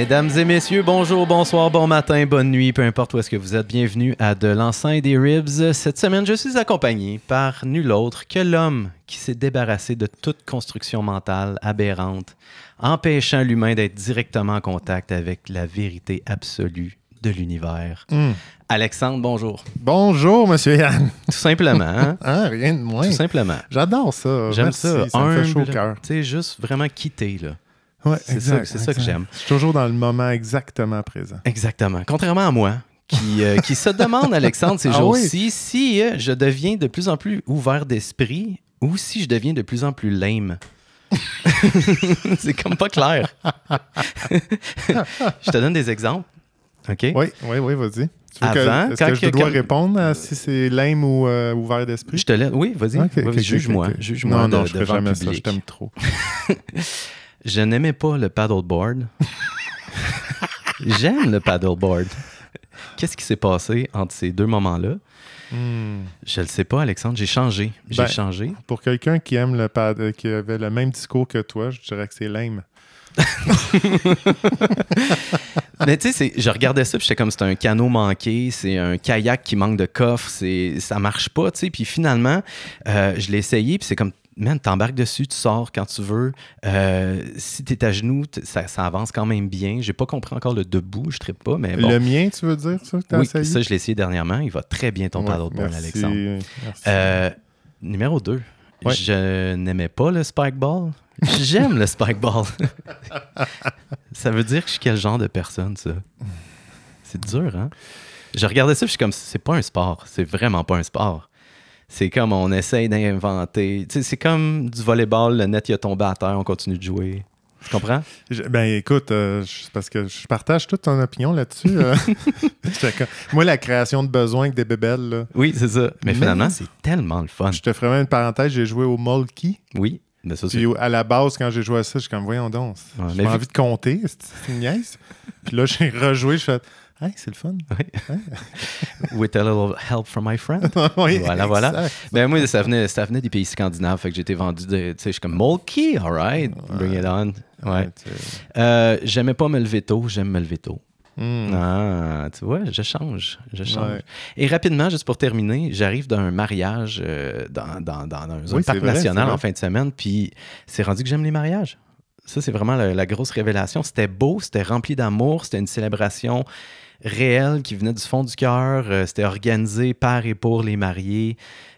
Mesdames et messieurs, bonjour, bonsoir, bon matin, bonne nuit, peu importe où est-ce que vous êtes, bienvenue à De l'enceinte des Ribs. Cette semaine, je suis accompagné par nul autre que l'homme qui s'est débarrassé de toute construction mentale aberrante, empêchant l'humain d'être directement en contact avec la vérité absolue de l'univers. Hmm. Alexandre, bonjour. Bonjour, monsieur Yann. Tout simplement, hein? Ah, rien de moins. Tout simplement. J'adore ça. J'aime ça. Ça me fait chaud au cœur. Tu sais, juste vraiment quitter, là. Ouais, C'est ça- que j'aime. Je suis toujours dans le moment exactement présent. Exactement. Contrairement à moi, qui, euh, qui se demande, Alexandre, ces Ah jours-ci, si euh, je deviens de plus en plus ouvert d'esprit ou si je deviens de plus en plus lame. C'est comme pas clair. je te donne des exemples. OK? Oui, oui, oui, vas-y. Que- Avant, Est-ce quand que je dois répondre à si c'est lame ou euh, ouvert d'esprit? Je te laisse. Oui, vas-y. Ok, Vas-y, ok, ok, juge-moi. Non, de- non, je devant jamais ça. Je t'aime trop. Je n'aimais pas le paddleboard. J'aime le paddleboard. Qu'est-ce qui s'est passé entre ces deux moments-là? Hmm. Je le sais pas, Alexandre. J'ai changé. J'ai Ben, changé. Pour quelqu'un qui aime le pad, qui avait le même discours que toi, je dirais que c'est lame. Mais tu sais, je regardais ça, puis j'étais comme c'est un canot manqué, c'est un kayak qui manque de coffre, c'est ça marche pas, tu sais. Puis finalement, euh, je l'ai essayé, puis c'est comme, man, t'embarques dessus, tu sors quand tu veux. Euh, si t'es à genoux, ça, ça avance quand même bien. J'ai pas compris encore le debout, je ne pas, mais bon. Le mien, tu veux dire, ça, que oui, essayé? ça, je l'ai essayé dernièrement. Il va très bien ton Ouais, paddleboard, merci, Alexandre. merci. Euh, numéro 2. Ouais. Je n'aimais pas le spike ball. J'aime le spike ball. ça veut dire que je suis quel genre de personne, ça? C'est dur, hein? Je regardais ça, je suis comme, c'est pas un sport. C'est vraiment pas un sport. C'est comme on essaye d'inventer. C'est comme du volleyball, le net il a tombé à terre, on continue de jouer. Tu comprends? Je- ben écoute, euh, je- parce que je partage toute ton opinion là-dessus. euh. Moi, la création de besoins avec des bébelles, là, Oui, c'est ça. Mais Mais- finalement, c'est tellement le fun. je te ferai même une parenthèse, j'ai joué au Molky. Oui, mais ça, Puis à la base, quand j'ai joué à ça, je suis comme, voyons donc, Ouais, j'ai vu- envie de compter, c'est c'est une niaise. Puis là, j'ai rejoué, je fais, hey, c'est le fun. With a little help from my friend. Oui, Voilà, voilà. Ben moi, ça venait, ça venait des pays scandinaves, fait que été vendu de, tu sais, je suis comme Molky, alright, bring it on. Ouais. tu- Euh, J'aimais pas me lever tôt, j'aime me lever tôt. Hmm. Ah, tu vois, je change, je change. Ouais. Et rapidement, juste pour terminer, j'arrive d'un mariage euh, dans, dans, dans, dans un Oui, parc vrai, national en fin de semaine, puis c'est rendu que j'aime les mariages. Ça, c'est vraiment la, la grosse révélation. C'était beau, c'était rempli d'amour, c'était une célébration réelle qui venait du fond du cœur. Euh, c'était organisé par et pour les mariés.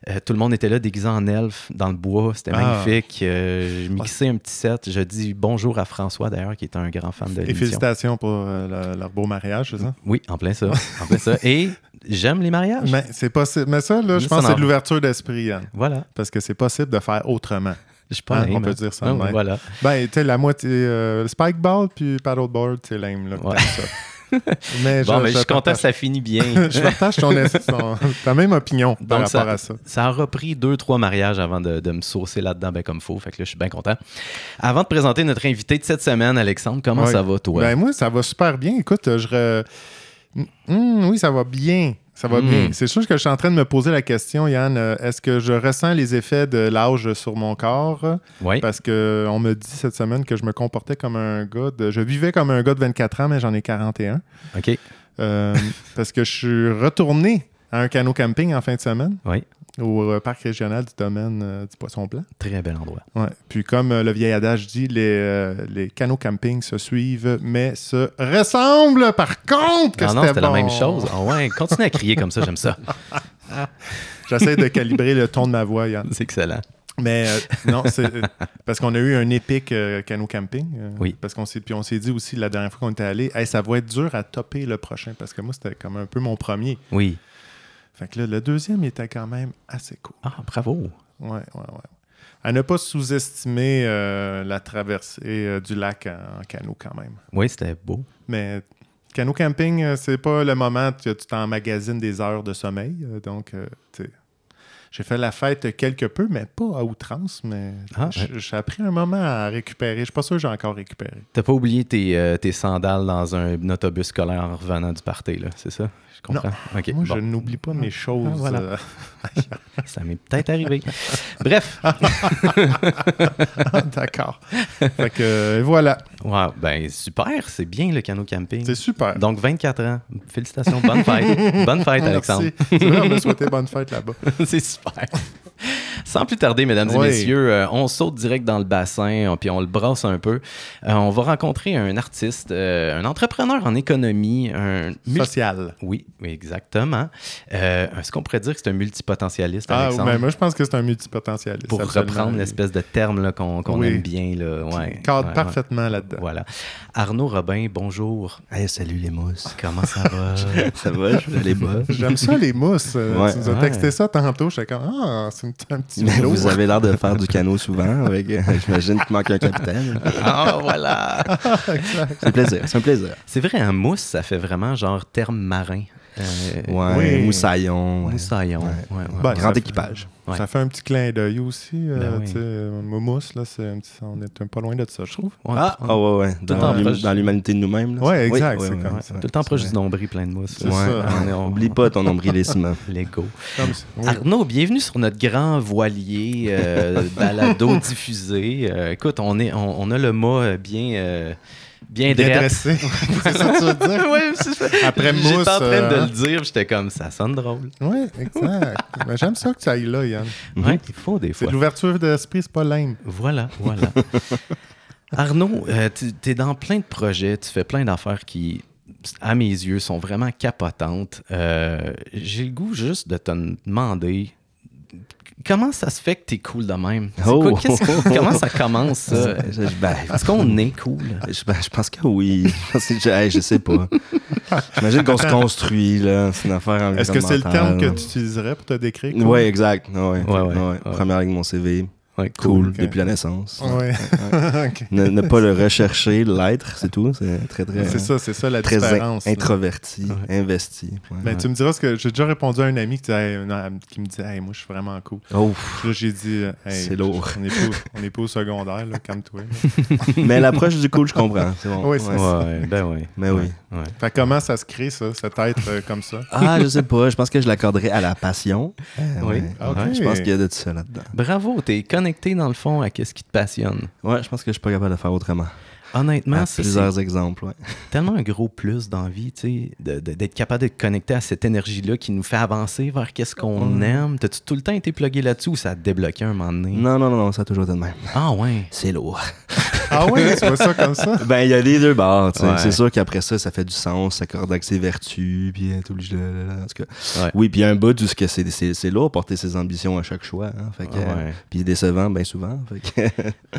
Euh, tout le monde était là déguisé en elfe dans le bois. C'était Ah. magnifique. Euh, je mixais un petit set. Je dis bonjour à François, d'ailleurs, qui est un grand fan de Et l'émission. félicitations pour le- leur beau mariage, c'est ça? Oui, en plein ça. en plein ça. Et j'aime les mariages. Mais c'est possible. Mais ça, là, je pense que c'est de l'ouverture d'esprit, Yann. Voilà. Parce que c'est possible de faire autrement. Je Ah, lame, on peut hein. dire ça Ah, même. Voilà. Ben, tu sais, la moitié. euh, spikeball puis paddleboard, c'est lame, là. Ouais. ça. mais Bon, mais je suis content que ça finit bien. je partage ton, ta même opinion par Donc, rapport à ça. Ça a repris deux, trois mariages avant de, de me saucer là-dedans ben comme faut. Fait que là, je suis bien content. Avant de présenter notre invité de cette semaine, Alexandre, comment ça va, toi? Ben, moi, ça va super bien. Écoute, je. re- Hum, oui, ça va bien. Ça va bien. C'est sûr que je suis en train de me poser la question, Yann. euh, Est-ce que je ressens les effets de l'âge sur mon corps? oui. Parce qu'on me dit cette semaine que je me comportais comme un gars de. Je vivais comme un gars de 24 ans, mais j'en ai 41. OK. Euh, parce que je suis retourné à un canot camping en fin de semaine Oui. Au euh, parc régional du domaine euh, du Poisson Blanc. Très bel endroit. Ouais. Puis comme euh, le vieil adage dit, les, les canots camping se suivent, mais se ressemblent par contre que Ah non, c'était c'était la même chose. Ah ouais, continue à crier comme ça, j'aime ça. J'essaie de calibrer le ton de ma voix, Yann. C'est excellent. Mais euh, non, c'est parce qu'on a eu un épique euh, canot camping. euh, Oui. Parce qu'on s'est puis on s'est dit aussi la dernière fois qu'on était allé, Hey, ça va être dur à topper le prochain parce que moi c'était comme un peu mon premier. Oui. Fait que là, le deuxième était quand même assez cool. Ah, bravo. Ouais, ouais, ouais. À ne pas sous-estimer euh, la traversée euh, du lac en, en canot quand même. Oui, c'était beau. Mais canot camping, euh, c'est pas le moment que tu t'emmagasines des heures de sommeil. donc, tu sais, J'ai fait la fête quelque peu, mais pas à outrance. Mais Ah, j'ai appris un moment à récupérer. Je suis pas sûr que j'ai encore récupéré. T'as pas oublié tes, euh, tes sandales dans un autobus scolaire en revenant du party, là, c'est ça? Je comprends. Moi, bon. je n'oublie pas mes choses. Ah, voilà. euh, Ça m'est peut-être arrivé. Bref, D'accord. fait que euh, voilà, wow, ben super, c'est bien le canot camping. c'est super. Donc 24 ans. Félicitations, bonne fête. bonne fête, Alexandre. Merci. On m'a souhaité bonne fête là-bas. c'est super. Sans plus tarder, mesdames et messieurs, euh, on saute direct dans le bassin, puis on le brasse un peu. Euh, on va rencontrer un artiste, euh, un entrepreneur en économie, un Social. Oui, oui, exactement. Euh, Est-ce qu'on pourrait dire que c'est un multipotentialiste, Ah, Alexandre? ben, moi, je pense que c'est un multipotentialiste. Pour absolument. reprendre l'espèce de terme qu'on Oui. aime bien. Là. Ouais, Il cadre ouais, ouais. parfaitement là-dedans. Voilà. Arnaud Robin, bonjour. Hey, salut les mousses. Comment ça va? Ça va, je vais les bas. J'aime ça, les mousses. Ouais. tu nous as Ouais. texté ça tantôt. J'étais comme, ah, c'est une- un petit vélo. vous avez l'air de faire du canot souvent. avec, J'imagine qu'il manque un capitaine. ah, voilà. C'est un plaisir. C'est un plaisir. C'est vrai, un mousse, ça fait vraiment genre terme marin. Euh, Ouais, Oui. moussaillon. ouais. Moussaillon. Ouais. ouais, ouais. Ben, Grand fait- équipage. Ouais. Ça fait un petit clin d'œil aussi. euh, Ben oui. tu sais, Mousse, là, c'est un petit- on est un pas loin de ça, je trouve. On- Ah, on- ah ouais, ouais. Tout Dans, l'humanité de nous-mêmes. Ouais, exact, Oui, comme ça. Tout le temps proche du nombril plein de mousse. C'est Ouais. ça. On Oublie pas ton nombrilissime. Lego. Arnaud, bienvenue sur notre grand voilier euh, balado diffusé. Euh, écoute, on, est, on, on a le mât euh, bien, euh, bien, dressé. c'est ça que tu veux dire? Ouais, c'est ça. Après J'étais mousse. en train de euh, le dire, j'étais comme ça sonne drôle. Oui, exact. Mais J'aime ça que tu ailles là, Yann. Ouais, il faut des C'est fois. de l'ouverture d'esprit, c'est pas lame. Voilà, voilà. Arnaud, euh, tu es dans plein de projets, tu fais plein d'affaires qui, à mes yeux, sont vraiment capotantes. Euh, J'ai le goût juste de te demander comment ça se fait que tu es cool de même? Oh! quoi- comment ça commence, ça? Ben, Est-ce qu'on est cool? je, ben, je pense que oui. Je, hey, sais pas. J'imagine qu'on se construit, là. C'est une affaire Est-ce que c'est le terme que tu utiliserais pour te décrire? Oui, exact. Ouais, ouais, Ouais, ouais, ouais. ouais. Première ligne de mon CV. Ouais, Cool, depuis la naissance. Ouais. Ne, ne pas le rechercher, l'être, c'est tout. C'est très, très, C'est ça, c'est ça la très in- différence. là. introverti, Ouais. investi. ouais. Ben, tu me diras ce que j'ai déjà répondu à un ami qui, disait, Hey, non, qui me disait Hey, moi je suis vraiment cool. Oh, là j'ai dit hey, C'est lourd. On n'est pas, on est pas au secondaire, là, calme-toi. mais l'approche du cool, je comprends. C'est bon. Oui, c'est Ouais. ça. Ouais, ben oui. Mais oui. Fait comment ça se crée ça, cet être euh, comme ça? Ah, je sais pas. Je pense que je l'accorderais à la passion. Euh, Oui. Ouais, Je pense qu'il y a de tout ça là-dedans. Bravo, t'es connecté dans le fond à ce qui te passionne. Ouais, je pense que je suis pas capable de faire autrement. Honnêtement, c'est plusieurs exemples, ouais. tellement un gros plus dans la vie, tu sais, d'être capable de te connecter à cette énergie-là qui nous fait avancer vers qu'est-ce qu'on aime. T'as-tu tout le temps été plugué là-dessus ou ça a débloqué un moment donné? Non, non, non, non, ça a toujours été de même. Ah ouais. C'est lourd. Ah ouais, tu vois ça comme ça Ben, il y a les deux bords. Ouais. C'est sûr qu'après ça, ça fait du sens, ça accorde avec ses vertus, puis obligé de... En tout cas. Ouais. Oui, puis un bout où ce que c'est, c'est, c'est lourd porter ses ambitions à chaque choix. Hein, fait que, Ouais. euh, puis décevant, bien souvent. Fait que,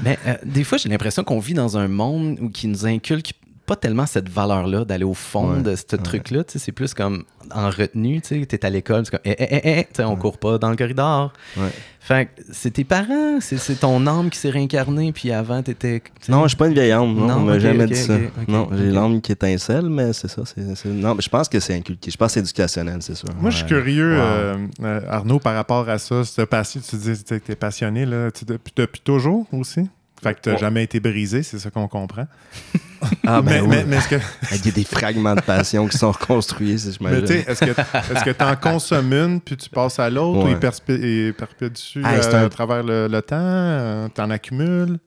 Mais euh, des fois, j'ai l'impression qu'on vit dans un monde où qui nous inculque pas tellement cette valeur-là d'aller au fond Ouais, de ce ouais. truc-là. Tu sais, C'est plus comme en retenue. Tu sais, es à l'école, c'est comme, eh, eh, eh, eh, tu sais, on court pas dans le corridor. ouais. Fait que c'est tes parents, c'est ton âme qui s'est réincarnée, puis avant, t'étais. tu sais, Non, je suis pas une vieille âme. Non, Non, on m'a jamais dit ça. non, j'ai l'âme qui étincelle, mais c'est ça. C'est, c'est- Non, mais je pense que c'est inculqué. Je pense que c'est éducationnel, c'est sûr. Moi, je suis curieux, Wow. euh, euh, Arnaud, par rapport à ça. tu dis que tu es passionné là, tu- depuis, depuis toujours aussi? Fait que tu n'as Ouais. jamais été brisé, c'est ça qu'on comprend. Ah, mais, ben oui. mais, mais est-ce que Il y a des fragments de passion qui sont reconstruits, si je mais tu sais, m'imagine. est-ce que est-ce que tu en consommes une puis tu passes à l'autre ou Ouais. il perpétue Ah, euh, un- à travers le, le temps? tu en accumules?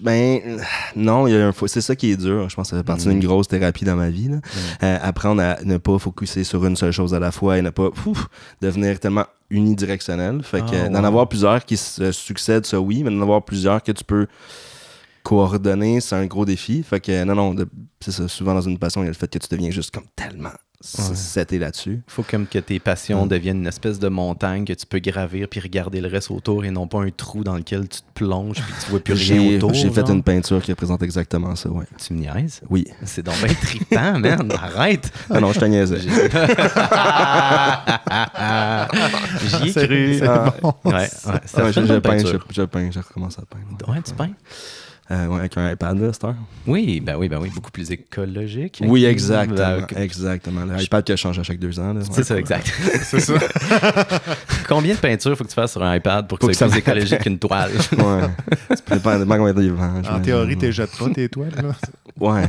Ben, non, il y a un c'est ça qui est dur. Je pense que ça fait partie d'une grosse thérapie dans ma vie. là. Euh, apprendre à ne pas focuser sur une seule chose à la fois et ne pas ouf, devenir tellement unidirectionnel. Fait que Ah, d'en avoir plusieurs qui se succèdent, ça oui, mais d'en avoir plusieurs que tu peux coordonner, c'est un gros défi. Fait que non, non, c'est ça. Souvent dans une passion, il y a le fait que tu deviens juste comme tellement Ouais. seté là-dessus. faut comme que tes passions Mm. deviennent une espèce de montagne que tu peux gravir puis regarder le reste autour et non pas un trou dans lequel tu te plonges puis tu vois plus rien autour. j'ai fait une peinture qui représente exactement ça, ouais. Tu me niaises? Oui. C'est donc bien trippant, man. Arrête! Ah non, je te niaisais. J'y ai cru. Ah. bon. Ouais, fait je, peins, je, je peins, je recommence à peindre. Ouais, tu peins? Euh, ouais, avec un iPad, là, cette heure. Oui, ben oui, ben oui, beaucoup plus écologique. Oui, exactement. Exactement. L'iPad qui change à chaque deux ans. là. C'est ça, exact. C'est ça. Combien de peintures faut que tu fasses sur un iPad pour que que soit plus écologique qu'une toile? Ouais. Ça dépend combien de vent. En théorie, tu jettes pas tes toiles. Là. Ouais.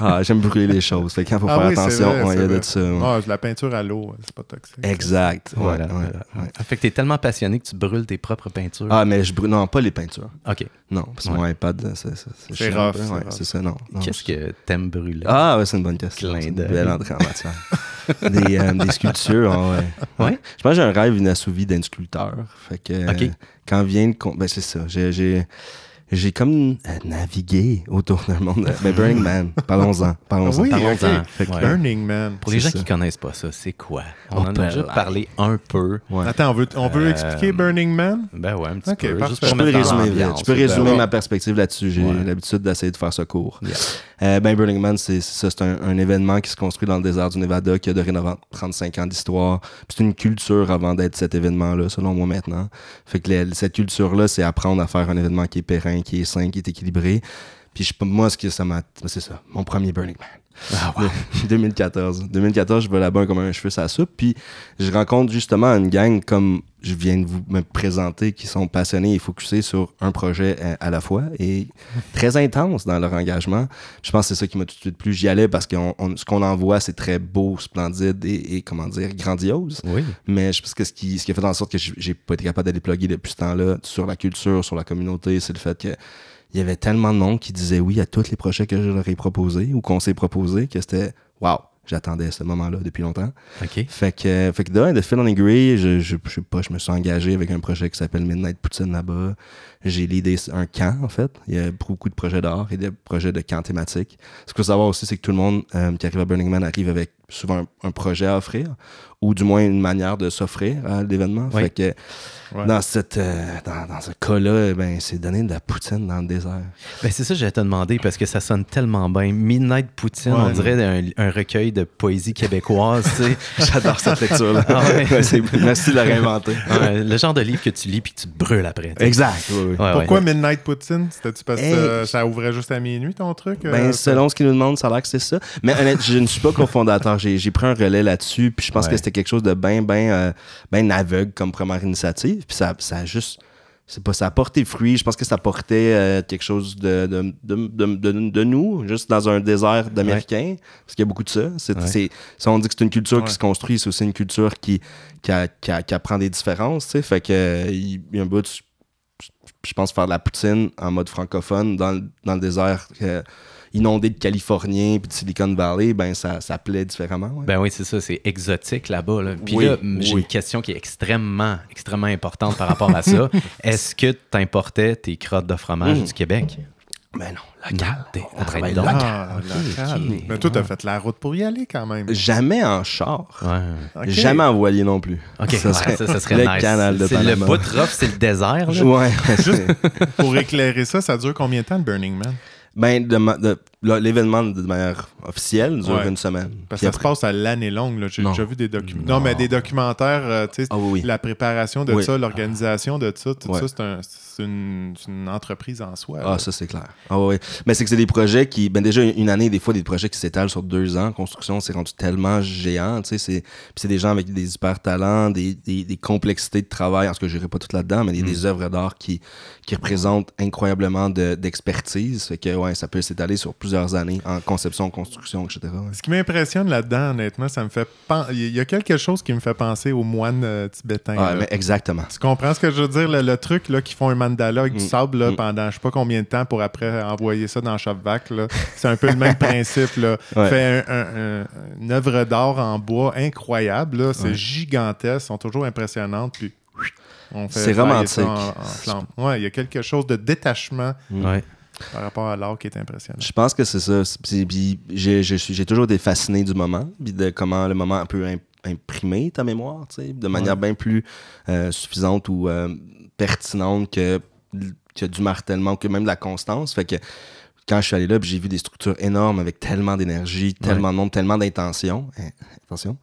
Ah, j'aime brûler les choses. Fait quand il faut Ah faire oui, attention, vrai, ouais, il y a de ça. ouais. Ah, la peinture à l'eau, c'est pas toxique. Exact. Ouais, Voilà, ouais, voilà. ouais. Fait que t'es tellement passionné que tu brûles tes propres peintures. Ah, mais je brûle. Non, pas les peintures. OK. Non, parce que Ouais. mon iPad, c'est c'est- rough, Ouais, ça, non. non, Qu'est-ce que t'aimes brûler? Ah, ouais, c'est une bonne question. Une belle entrée en matière. des, euh, des sculptures, ah ouais. Ouais? Je pense que j'ai un rêve inassouvi d'être sculpteur. Fait que quand vient le ben c'est ça. J'ai j'ai comme euh, navigué autour d'un monde. de- Ben Burning Man, parlons-en, parlons-en. Oui, Parlons-en. que- Ouais. Burning Man. Pour les gens ça. qui connaissent pas ça, c'est quoi? On On en a peut déjà parlé un peu. Ouais. Attends, on veut, on veut Euh, expliquer Burning Man? Ben ouais, un petit peu. Juste pour Je peux résumer vite. l'ambiance. Je peux résumer ouais. ma perspective là-dessus. J'ai Ouais. l'habitude d'essayer de faire ça court. Yeah. Euh, ben, Burning Man, c'est ça, c'est un, un événement qui se construit dans le désert du Nevada qui a dorénavant 35 ans d'histoire. C'est une culture avant d'être cet événement-là, selon moi maintenant. Fait que les- cette culture-là, c'est apprendre à faire un événement qui est périn, qui est sain, est équilibré. Puis je, moi, ce que ça m'a... C'est ça, mon premier Burning Man. Ah ouais. 2014. 2014, je vais là-bas comme un cheveu la soupe. Puis je rencontre justement une gang comme je viens de vous me présenter qui sont passionnés et focusés sur un projet à, à la fois et très intense dans leur engagement. Je pense que c'est ça qui m'a tout de suite plu. J'y allais parce que ce qu'on en voit, c'est très beau, splendide et, et, comment dire, grandiose. Oui. Mais je pense que ce qui, ce qui a fait en sorte que j'ai- j'ai pas été capable d'aller plugger depuis ce temps-là sur la culture, sur la communauté, c'est le fait que il y avait tellement de monde qui disait oui à tous les projets que je leur ai proposés ou qu'on s'est proposés que c'était waouh, j'attendais ce moment-là depuis longtemps. OK. Fait que, fait que de, de fil en aiguille, je, je, je sais pas, je me suis engagé avec un projet qui s'appelle Midnight Poutine là-bas. J'ai l'idée un camp, en fait. Il y a beaucoup de projets d'art et des projets de camps thématiques. Ce qu'il faut savoir aussi, c'est que tout le monde euh, qui arrive à Burning Man arrive avec souvent un, un projet à offrir ou du moins une manière de s'offrir à l'événement. Oui. Fait que Ouais. dans, cette, euh, dans, dans ce cas-là, ben, c'est donner de la poutine dans le désert. Ben c'est ça que j'allais te demander parce que ça sonne tellement bien. Midnight Poutine, Ouais. on dirait un, un recueil de poésie québécoise. J'adore cette lecture-là. Ah ouais. Merci de la réinventer. Ouais, le genre de livre que tu lis puis que tu brûles après. Exact. Pourquoi ouais. Midnight Poutine? C'était-tu parce que Hey. euh, ça ouvrait juste à minuit, ton truc? euh, Ben, selon ce qu'ils nous demandent, ça a l'air que c'est ça. Mais honnêtement, je ne suis pas cofondateur. J'ai j'ai pris un relais là-dessus, puis je pense Ouais. que c'était quelque chose de bien, bien, euh, bien aveugle comme première initiative. Puis ça, ça a juste. C'est pas, ça a porté fruit. Je pense que ça portait euh, quelque chose de, de, de, de, nous, juste dans un désert d'Américains. Parce qu'il y a beaucoup de ça. C'est, Ouais. si on dit que c'est une culture qui se construit, c'est aussi une culture qui, qui, a- qui, a- qui apprend des différences. tu sais. Fait que, il y a un bout, de- je pense, faire de la poutine en mode francophone dans, le- dans le désert euh, inondé de Californiens puis de Silicon Valley, ben ça, ça plaît différemment. ouais. Ben oui, c'est ça, c'est exotique là-bas. Là. Puis Oui, là, j'ai oui. une question qui est extrêmement, extrêmement importante par rapport à ça. Est-ce que tu importais tes crottes de fromage Mm. du Québec? Ben non, local. T'es- On travaille local. Ah, local. Mais toi, t'as fait la route pour y aller quand même. Jamais en char. Ouais. Jamais envoyé non plus. OK, Ça ouais, serait ça, ça serait le nice. canal de C'est le bout de rough, c'est le désert. Là. Ouais. c'est- Pour éclairer ça, ça dure combien de temps, le Burning Man? Ben, de ma- de- là, l'événement de manière officielle dure Ouais. une semaine. Parce que ça se passe à l'année longue. J'ai déjà vu des documents. Non. Non. mais des documentaires, euh, tu sais, Ah oui, oui. la préparation de Oui. ça, l'organisation de ça, tout Ouais. ça, c'est un- c'est une, entreprise en soi. Ah, là. ça, c'est clair. Ah, ouais. Mais c'est que c'est des projets qui, ben déjà, une année, des fois, des projets qui s'étalent sur deux ans. Construction, c'est rendu tellement géant, tu sais. c'est- des gens avec des hyper talents, des, des, des complexités de travail. En tout cas, je n'irai pas tout là-dedans, mais il y a Mm. des œuvres d'art qui, qui représentent incroyablement de- d'expertise. fait que, ouais, ça peut s'étaler sur plusieurs années en conception, construction, etc. ouais. Ce qui m'impressionne là-dedans, honnêtement, ça me fait pen- Il y a quelque chose qui me fait penser aux moines euh, tibétains. Mais exactement. Tu comprends ce que je veux dire? Le, le truc là, qui font un mandala avec du Mm. sable là, Mm. pendant je sais pas combien de temps pour après envoyer ça dans là. C'est un peu le même principe. Là. Ouais. Fait un- un- un- une œuvre d'art en bois incroyable. là. C'est Ouais. gigantesque. sont toujours impressionnantes. Puis on fait C'est romantique. Ouais, il y a quelque chose de détachement Ouais. Par rapport à l'art qui est impressionnant. Je pense que c'est ça. Puis- j'ai toujours été fasciné du moment, puis de comment le moment peut im- imprimer ta mémoire, de manière bien plus euh, suffisante ou euh, pertinente que, que du martèlement, que même de la constance. Fait que quand je suis allé là, j'ai vu des structures énormes avec tellement d'énergie, tellement de monde, tellement d'intention. Hein, attention.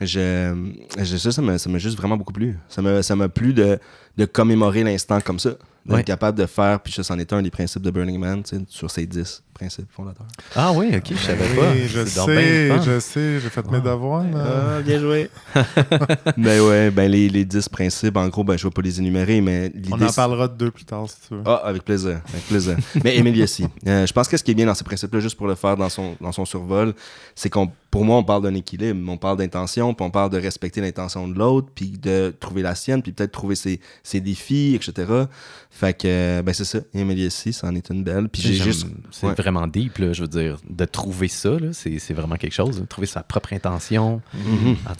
Je, je- ça, ça m'a juste vraiment beaucoup plu. Ça m'a ça plu de, de commémorer l'instant comme ça. D'être Ouais. capable de faire, puis ça, c'en est un des principes de Burning Man, tu sais, sur ces 10 principes fondateurs. Ah oui, ok, je savais pas. Je sais, je sais, j'ai fait mes devoirs. là. bien joué. ben ouais, ben les, les 10 principes, en gros, ben je vais pas les énumérer, mais l'idée. On en parlera de deux plus tard, si tu veux. Ah, avec plaisir. Avec plaisir. Mais Émilie aussi. Euh, je pense que ce qui est bien dans ces principes-là, juste pour le faire dans son, dans son survol, c'est qu'on, pour moi, on parle d'un équilibre. On parle d'intention, puis on parle de respecter l'intention de l'autre, puis de trouver la sienne, puis peut-être trouver ses, ses défis, etc. Fait que, ben c'est ça. Aussi, ça en est une belle. Puis j'ai juste. C'est ouais. Vraiment deep, là, je veux dire. De trouver ça, c'est vraiment quelque chose. Trouver sa propre intention. Mhm. Ah.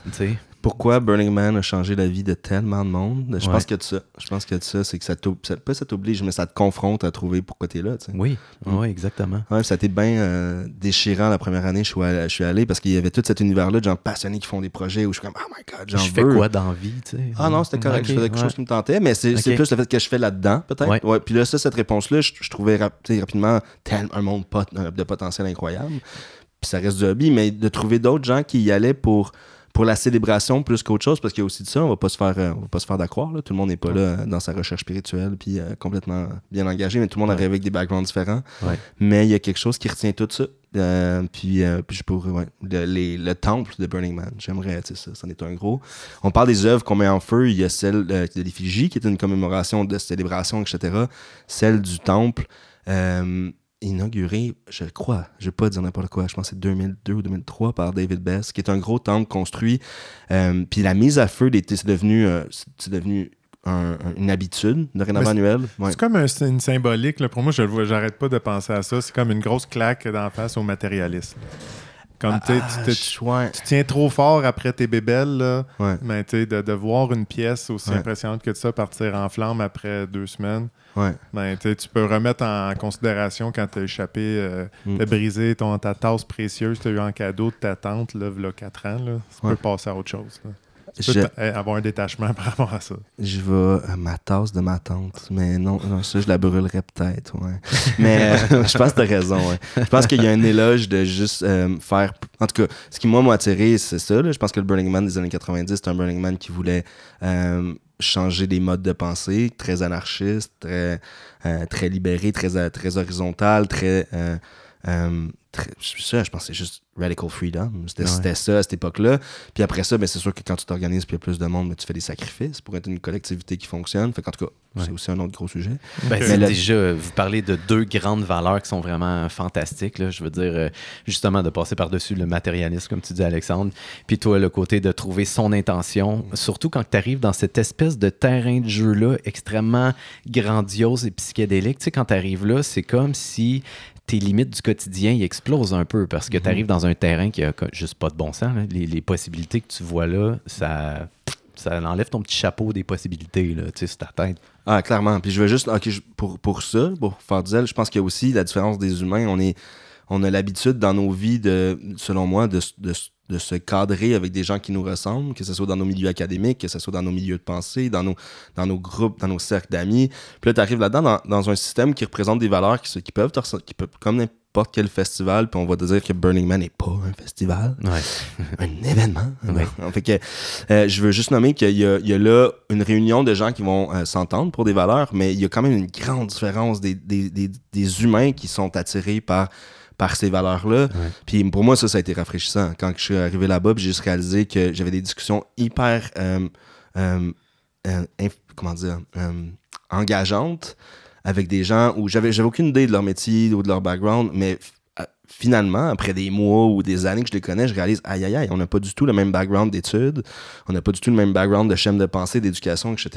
Pourquoi Burning Man a changé la vie de tellement de monde? Je Ouais. pense que de ça. Je pense que de ça, c'est que ça ça- pas ça t'oblige, mais ça te confronte à trouver pourquoi t'es là. Oui, Mm. oui, exactement. Ouais, ça a été bien euh, déchirant la première année. Je suis allé, je suis allé parce qu'il y avait tout cet univers-là de gens passionnés qui font des projets où je suis comme, oh my god, j'en Je fais quoi dans vie, tu sais? Ah non, c'était correct. Ok, je faisais quelque ouais. chose qui me tentait, mais c'est plus le fait que je fais là-dedans, peut-être. Ouais. Puis là, ça, cette réponse-là, je, je trouvais rap- rapidement tel, un monde pot- euh, de potentiel incroyable. Puis ça reste du hobby, mais de trouver d'autres gens qui y allaient pour pour la célébration plus qu'autre chose parce qu'il y a aussi de ça on va pas se faire euh, on va pas se faire d'accroire là. tout le monde n'est pas là euh, dans sa recherche spirituelle puis euh, complètement bien engagé mais tout le monde arrive avec des backgrounds différents. Mais il y a quelque chose qui retient tout ça Euh, puis, euh, puis je pourrais ouais, le, les- le temple de Burning Man j'aimerais tu sais ça c'en est un gros. On parle des œuvres qu'on met en feu il y a celle euh, de l'effigie qui est une commémoration de célébration etc celle du temple inaugurée, je crois, je vais pas dire n'importe quoi, je pense que c'est 2002 ou 2003 par David Best, qui est un gros temple construit. Euh, puis la mise à feu, c'est devenu, euh, c'est- devenu un- un- une habitude dorénavant Mais annuelle. Ouais. C'est comme un- une symbolique. là. Pour moi, je j'arrête pas de penser à ça. C'est comme une grosse claque d'en face au matérialisme. Comme Ah, tu tu tiens trop fort après tes bébelles, là. Ouais. Mais de, de voir une pièce aussi Ouais. impressionnante que ça partir en flamme après deux semaines, Ouais. ben, tu peux remettre en considération quand tu as échappé, euh, Mm. t'as brisé ton, ta tasse précieuse que tu as eu en cadeau de ta tante, là, il 4 ans. Là. Tu peux passer à autre chose. là. Tu peux Je, te- eh, avoir un détachement par rapport à ça. je vais à ma tasse de ma tante, mais non, non ça, je la brûlerais peut-être. Ouais. Mais euh, je pense que tu as raison. ouais. Je pense qu'il y a un éloge de juste euh, faire. En tout cas, ce qui, moi, m'a attiré, c'est ça. là. Je pense que le Burning Man des années 90, c'est un Burning Man qui voulait. euh, changer des modes de pensée, très anarchiste, très, euh, très libéré, très, euh, très horizontal, très, euh, très- ça, je pense que c'est juste radical freedom. C'était Ouais. ça à cette époque-là. Puis après ça, ben, c'est sûr que quand tu t'organises puis il y a plus de monde, ben, tu fais des sacrifices pour être une collectivité qui fonctionne. Fait qu'en tout cas, c'est aussi un autre gros sujet. Ben, Mais déjà, vous parlez de deux grandes valeurs qui sont vraiment fantastiques. Là. Je veux dire, euh, justement, de passer par-dessus le matérialisme, comme tu dis, Alexandre. Puis toi, le côté de trouver son intention. Surtout quand tu arrives dans cette espèce de terrain de jeu-là extrêmement grandiose et psychédélique. Tu sais, quand tu arrives là, c'est comme si tes limites du quotidien ils explosent un peu parce que tu arrives dans un terrain qui a juste pas de bon sens. Les, les possibilités que tu vois là, ça, ça enlève ton petit chapeau des possibilités là, tu sais, sur ta tête. Ah, clairement. Puis je veux juste, ok, pour, pour ça, pour faire du zèle, je pense qu'il y a aussi la différence des humains. On, est, on a l'habitude dans nos vies, de, selon moi, de, de, de se cadrer avec des gens qui nous ressemblent, que ce soit dans nos milieux académiques, que ce soit dans nos milieux de pensée, dans nos, dans nos groupes, dans nos cercles d'amis. Puis là, tu arrives là-dedans dans, dans un système qui représente des valeurs qui, qui peuvent, qui peuvent, comme n'importe quel festival, puis on va te dire que Burning Man n'est pas un festival Ouais. un événement. Ouais. En fait que, euh, je veux juste nommer qu'il y, y a là une réunion de gens qui vont euh, s'entendre pour des valeurs, mais il y a quand même une grande différence des, des, des, des humains qui sont attirés par, par ces valeurs-là. Puis pour moi, ça, ça a été rafraîchissant. Quand je suis arrivé là-bas, j'ai juste réalisé que j'avais des discussions hyper, euh, euh, euh, comment dire, engageantes avec des gens où j'avais j'avais aucune idée de leur métier ou de leur background, mais finalement, après des mois ou des années que je les connais, je réalise, aïe aïe aïe, on n'a pas du tout le même background d'études, on n'a pas du tout le même background de chaîne de pensée, d'éducation, etc.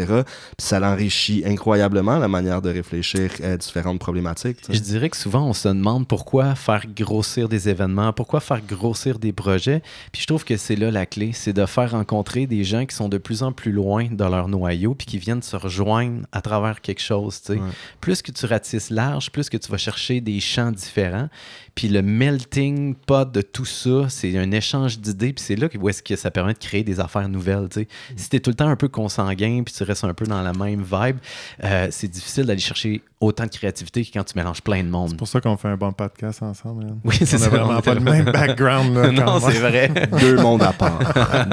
Puis ça l'enrichit incroyablement la manière de réfléchir à différentes problématiques. Je dirais que souvent, on se demande pourquoi faire grossir des événements, pourquoi faire grossir des projets. Puis je trouve que c'est là la clé, c'est de faire rencontrer des gens qui sont de plus en plus loin de leur noyau, puis qui viennent se rejoindre à travers quelque chose. Ouais. Plus que tu ratisses large, plus que tu vas chercher des champs différents. Puis le melting pot de tout ça, c'est un échange d'idées, puis c'est là que- où est-ce que ça permet de créer des affaires nouvelles. tu sais. Si tu es tout le temps un peu consanguin, puis tu restes un peu dans la même vibe, euh, c'est difficile d'aller chercher autant de créativité que quand tu mélanges plein de C'est monde. pour ça qu'on fait un bon podcast ensemble. man. Oui, c'est on ça. n'a vraiment pas le même background. là, non, c'est vrai. Deux mondes à part.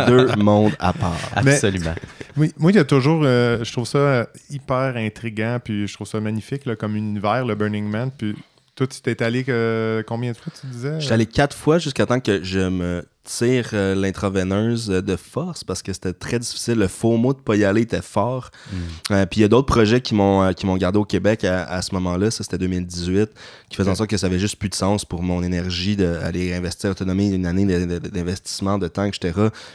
Deux mondes à part. Mais- Absolument. Oui, moi, il y a toujours, euh, je trouve ça euh, hyper intriguant, puis je trouve ça magnifique là, comme univers, le Burning Man. Puis toi, tu t'es allé que, combien de fois, tu disais? Je suis allé quatre fois jusqu'à temps que je me tire euh, l'intraveineuse de force parce que c'était très difficile. Le faux mot de pas y aller était fort. Euh, puis il y a d'autres projets qui m'ont euh, qui m'ont gardé au Québec à, à ce moment-là. Ça, c'était 2018, qui faisait en sorte que ça avait juste plus de sens pour mon énergie d'aller investir, autonomie, une année d'investissement, de temps, etc.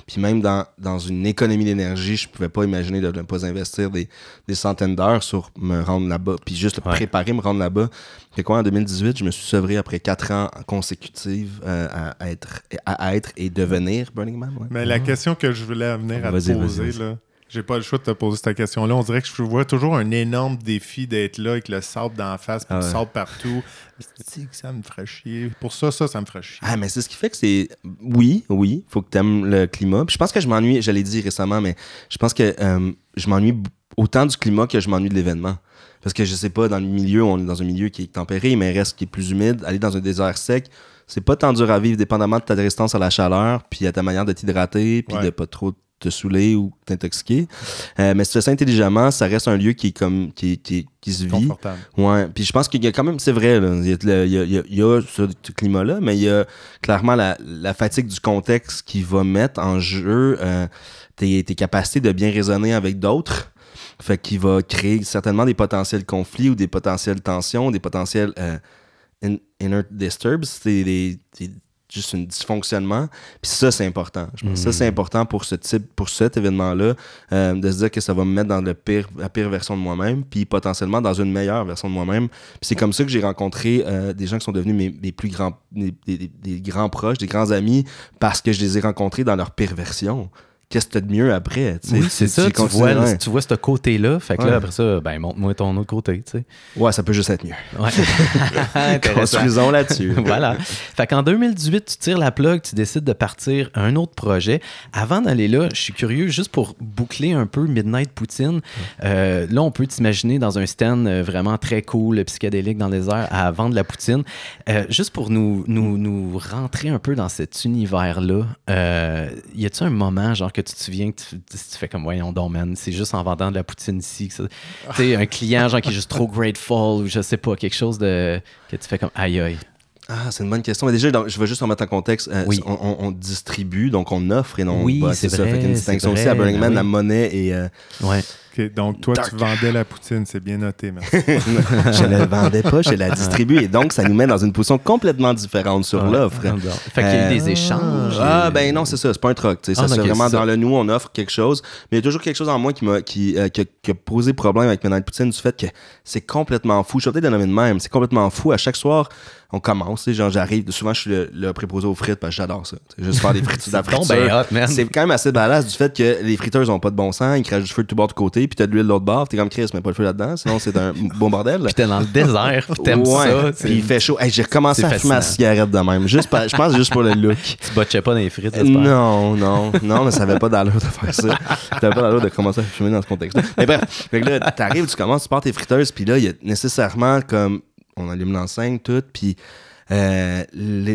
Puis même dans, dans une économie d'énergie, je pouvais pas imaginer de ne pas investir des, des centaines d'heures sur me rendre là-bas. Puis juste Ouais. préparer, me rendre là-bas. Fait quoi, en 2018, je me suis sevré après quatre ans consécutifs euh, à être, à être et devenir Burning Man. ouais. Mais la question que je voulais venir à te poser, là, j'ai pas le choix de te poser cette question-là. On dirait que je vois toujours un énorme défi d'être là avec le sable d'en face, puis Ah du ouais. sable partout. C'est que ça me ferait chier. Pour ça, ça, ça me ferait chier. Ah, mais c'est ce qui fait que c'est. Oui, oui, faut que tu aimes le climat. Puis je pense que je m'ennuie, je l'ai dit récemment, mais je pense que euh, je m'ennuie autant du climat que je m'ennuie de l'événement. Parce que je sais pas, dans le milieu, on est dans un milieu qui est tempéré, mais reste qui est plus humide. Aller dans un désert sec, c'est pas tant dur à vivre, dépendamment de ta résistance à la chaleur, puis à ta manière de t'hydrater, puis Ouais. de pas trop te saouler ou t'intoxiquer. Euh, mais si tu fais ça intelligemment, ça reste un lieu qui est comme qui, qui, qui se vit. Confortable. Ouais, puis je pense qu'il y a quand même, c'est vrai, là, il y a, le- il y a- il y a- il y a ce, climat-là, mais il y a clairement la, la fatigue du contexte qui va mettre en jeu euh, tes, tes capacités de bien raisonner avec d'autres. Fait qu'il va créer certainement des potentiels conflits ou des potentielles tensions, des potentiels euh, inner disturbs, c'est des- des- juste un dysfonctionnement. Puis ça, c'est important. Je pense que ça, c'est important pour ce type, pour cet événement-là, euh, de se dire que ça va me mettre dans le pire, la pire version de moi-même, puis potentiellement dans une meilleure version de moi-même. Puis c'est comme ça que j'ai rencontré euh, des gens qui sont devenus mes, mes plus grands, des, des- des grands proches, des grands amis, parce que je les ai rencontrés dans leur pire version. Qu'est-ce que t'as de mieux après? Oui, c'est ça. tu vois, tu vois ce côté-là. Fait que Ouais. là, après ça, ben, montre-moi ton autre côté, tu sais. Ouais, ça peut juste être mieux. Ouais. Construisons là-dessus. voilà. Fait qu'en 2018, tu tires la plug, tu décides de partir à un autre projet. Avant d'aller là, je suis curieux, juste pour boucler un peu Midnight Poutine, euh, là, on peut t'imaginer dans un stand euh, vraiment très cool, psychédélique dans les airs, à vendre la poutine. Euh, juste pour nous, nous, nous rentrer un peu dans cet univers-là, euh, y a-tu un moment, genre, que tu te souviens que tu, tu fais comme, voyons donc, man, c'est juste en vendant de la poutine ici. Tu sais, un client, genre, qui est juste trop grateful ou je sais pas, quelque chose de que tu fais comme, aïe, aïe. Ah, c'est une bonne question. Mais déjà, je vais juste remettre en contexte. Euh, Oui. on, on- on distribue, donc on offre et non Oui, c'est ça. vrai, Fait qu'il y a une c'est distinction vrai, aussi à Burning Man, oui. la monnaie et. euh, Ouais. Donc, toi, Dark. tu vendais la poutine. C'est bien noté, merci. je la vendais pas, je la distribue. Et donc, ça nous met dans une position complètement différente sur Ouais. l'offre. Fait qu'il y a eu des Euh, échanges. Ah, et- ben non, c'est ça. C'est pas un troc. sais. Ah, ça, c'est ok, vraiment ça. dans le nous, on offre quelque chose. Mais il y a toujours quelque chose en moi qui m'a qui, euh, qui, a, qui a posé problème avec Midnight Poutine du fait que c'est complètement fou. Je vais peut-être le nommer de même. C'est complètement fou. À chaque soir, on commence. Sais, Genre, j'arrive. Souvent, je suis le, le préposé aux frites parce que j'adore ça. Tu sais, Juste faire des frites la friture. ben. C'est quand même assez badass du fait que les friteuses ont pas de bon sens. Ils crachent du feu de tout bord de côté. Puis t'as de l'huile de l'autre bord. T'es comme Chris, mais pas le feu là-dedans. Sinon, c'est un bon bordel. Puis t'es dans le désert, t'aimes Ouais. ça. Puis il fait chaud. Hey, j'ai recommencé à fumer ma cigarette de même. Juste je pense juste pour le look. Tu botchais pas dans les frites. Non, non, non, mais ça avait pas d'allure de faire ça. Avait pas d'allure de commencer à fumer dans ce contexte-là. Mais bref, fait que là, t'arrives, tu commences, tu pars tes friteuses, puis là, il y a nécessairement comme, on allume l'enseigne, tout, puis euh,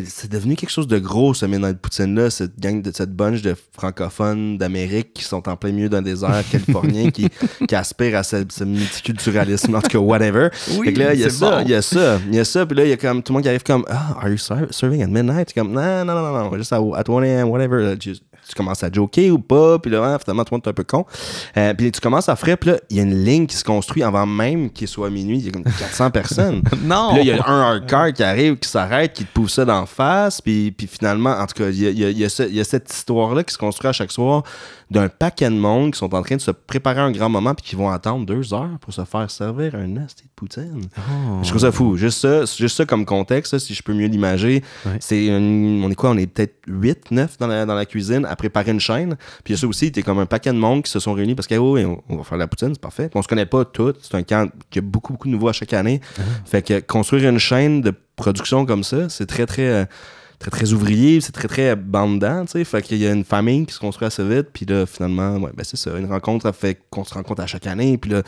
c'est devenu quelque chose de gros, ce Midnight Poutine-là, cette gang, de, cette bunch de francophones d'Amérique qui sont en plein milieu d'un désert californien qui, qui aspirent à ce, ce multiculturalisme, en tout cas, whatever. Oui, fait que là, il y a ça, il y a ça, il y a ça, puis là, il y a comme tout le monde qui arrive comme Ah, are you ser- serving at midnight? Comme Non, non, non, non, juste à, at 1 a.m., whatever. Là, tu, commences à joker ou pas, puis là, ah, finalement, tout le monde est un peu con. Euh, puis tu commences à faire, puis là, il y a une ligne qui se construit avant même qu'il soit minuit, il y a comme 400 personnes. Non! Puis là, il y a un hard car qui arrive, qui s'arrête, qui te pousse ça d'en face. Puis, puis finalement, en tout cas, il y a, il y a- il y a ce- il y a cette histoire-là qui se construit à chaque soir d'un paquet de monde qui sont en train de se préparer un grand moment puis qui vont attendre deux heures pour se faire servir un asti de poutine. Oh. Je trouve ça fou. Juste ça, juste ça comme contexte, si je peux mieux l'imager. Ouais. C'est une- on est quoi? On est peut-être 8, 9 dans la, dans la cuisine préparer une chaîne. Puis il y a ça aussi, t'es comme un paquet de monde qui se sont réunis parce que, oh, on, on va faire la poutine, c'est parfait. Puis on se connaît pas tous. C'est un camp qui a beaucoup, beaucoup de nouveaux à chaque année. Fait que construire une chaîne de production comme ça, c'est très, très, euh, très, très ouvrier, c'est très, très bandant, tu sais. Fait qu'il y a une famille qui se construit assez vite. Puis là, finalement, ouais, ben c'est ça. Une rencontre, ça fait qu'on se rencontre à chaque année. Puis là,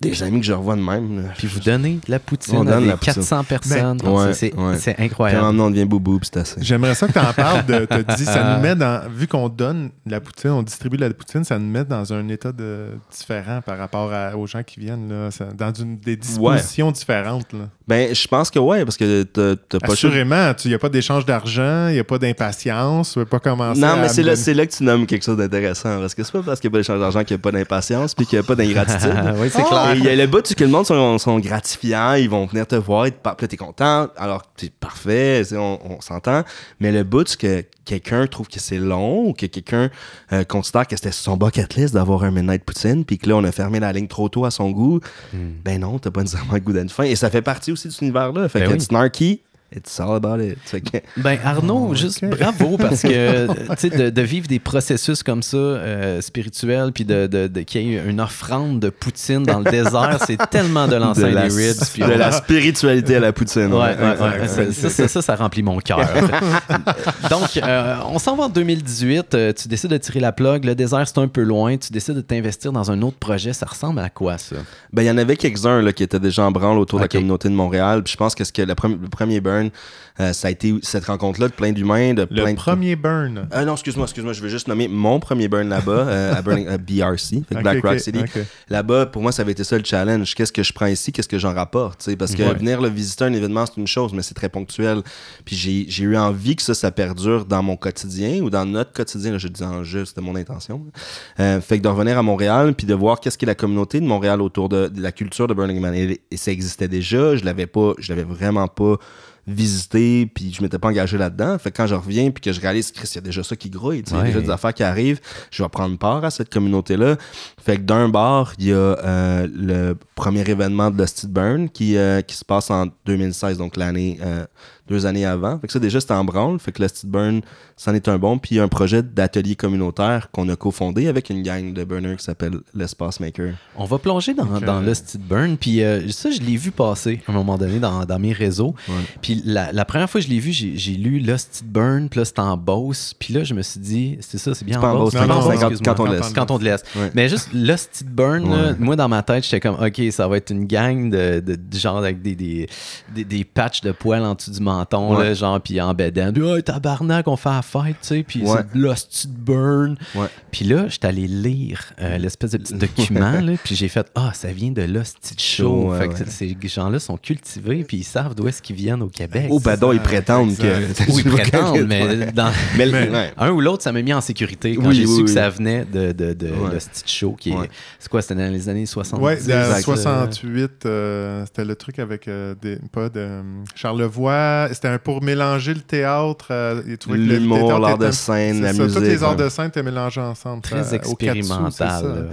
des amis que je revois de même. là. Puis vous donnez de la poutine On à donne des la poutine. 400 personnes. Ben, ouais, c'est ouais. incroyable. maintenant, on devient boubou, c'est assez. J'aimerais ça que tu en parles. De, dit, ça nous met dans. Vu qu'on donne de la poutine, on distribue de la poutine, ça nous met dans un état de, différent par rapport à- aux gens qui viennent. Là, Ça- dans une, des dispositions différentes. Là. Ben, je pense que ouais, parce que t'as pas Assurément, il n'y a pas d'échange d'argent, il n'y a pas d'impatience, tu ne veux pas commencer Non, mais c'est là, c'est là que tu nommes quelque chose d'intéressant. Parce que c'est pas parce qu'il n'y a pas d'échange d'argent qu'il n'y a pas d'impatience puis qu'il n'y a pas d'ingratitude. oui, c'est Oh! clair. Il y a le bout que le monde sont, sont gratifiants, ils vont venir te voir, et te là, t'es content, alors t'es parfait, c'est- on, on s'entend. Mais le bout que quelqu'un trouve que c'est long ou que quelqu'un euh, considère que c'était son bucket list d'avoir un Midnight Poutine, puis que là, on a fermé la ligne trop tôt à son goût, ben non, t'as pas nécessairement le goût d'une fin. Et ça fait partie aussi de cet univers-là. Fait Ben que oui. snarky, it's all about it. Que- Ben Arnaud, Oh, juste bravo parce que de, de vivre des processus comme ça euh, spirituels puis de, de, de- qu'il y ait une offrande de poutine dans le désert, c'est tellement de l'enceinte des ribs. puis de on- la spiritualité à la poutine. Ouais, ouais, ouais. Ça, ça, ça, remplit mon cœur. Donc, euh, on s'en va en 2018. euh, tu décides de tirer la plug. Le désert, c'est un peu loin. Tu décides de t'investir dans un autre projet. Ça ressemble à quoi, ça? Ben, il y en avait quelques-uns qui étaient déjà en branle autour de la communauté de Montréal. Puis je pense que, ce que le premier burn, euh, ça a été cette rencontre-là de plein d'humains, de plein Le de. premier burn. Ah non, excuse-moi, excuse-moi, je vais juste nommer mon premier burn là-bas, euh, à, Burning- à BRC, fait que Ok, Black Rock City. Là-bas, pour moi, ça avait été ça le challenge. Qu'est-ce que je prends ici, qu'est-ce que j'en rapporte, parce que Ouais. venir le visiter un événement, c'est une chose, mais c'est très ponctuel. Puis j'ai j'ai eu envie que ça, ça perdure dans mon quotidien ou dans notre quotidien. Là, je dis en jeu, c'était mon intention. Euh, fait que de revenir à Montréal, puis de voir qu'est-ce qu'est la communauté de Montréal autour de, de la culture de Burning Man. Et, et ça existait déjà, je l'avais pas, je l'avais vraiment pas visité, puis je m'étais pas engagé là-dedans. Fait que quand je reviens, puis que je réalise, Chris, il y a déjà ça qui grouille, il y a déjà des affaires qui arrivent, je vais prendre part à cette communauté-là. Fait que d'un bar, il y a euh, le premier événement de Lusty Burn qui, euh, qui se passe en 2016, donc l'année, euh, deux années avant. Fait que ça, déjà, c'était en branle. Fait que Lusty Burn, c'en est un bon. Puis il y a un projet d'atelier communautaire qu'on a cofondé avec une gang de burners qui s'appelle l'Espace Maker. On va plonger dans, Ok. dans It Burn. Puis euh, ça, je l'ai vu passer à un moment donné dans, dans mes réseaux. Ouais. Puis la, la première fois que je l'ai vu, j'ai lu Lost Burn. Puis là, c'était en Beauce. Puis là, je me suis dit, c'est ça, c'est bien en Beauce, quand- on laisse. Quand on te laisse. Ouais. Mais juste Lost It Burn, là, moi, dans ma tête, j'étais comme, OK, ça va être une gang de, de, de genre avec des, des, des, des patchs de poils en dessous du menton, Ouais. là, genre, puis en bédaine. Puis, oh, tabarnak, on fait la fête, tu sais. Puis c'est Lost Burn. Puis là, j'étais allé lire euh, l'espèce de petit document, là, puis j'ai fait Ah, ça vient de Lost It Show. Fait que ces gens-là sont cultivés, puis ils savent d'où est-ce qu'ils viennent au Québec. Oh, pardon, ils prétendent exact. que. oui, ils prétendent, mais dans Mais le- Mais- ouais. un ou l'autre, ça m'a mis en sécurité quand Oui, j'ai oui, su que oui. ça venait de, de, de Ouais. Show, qui est. Ouais. C'est quoi, c'était dans les années 70 Ouais, exact, de 68, euh, c'était le truc avec euh, des, pas de euh, Charlevoix. C'était un pour mélanger le théâtre. euh, L'humour, théâtre l'art de scène, la ça, musique. Tous les arts de scène étaient mélangés ensemble. Très euh, expérimental.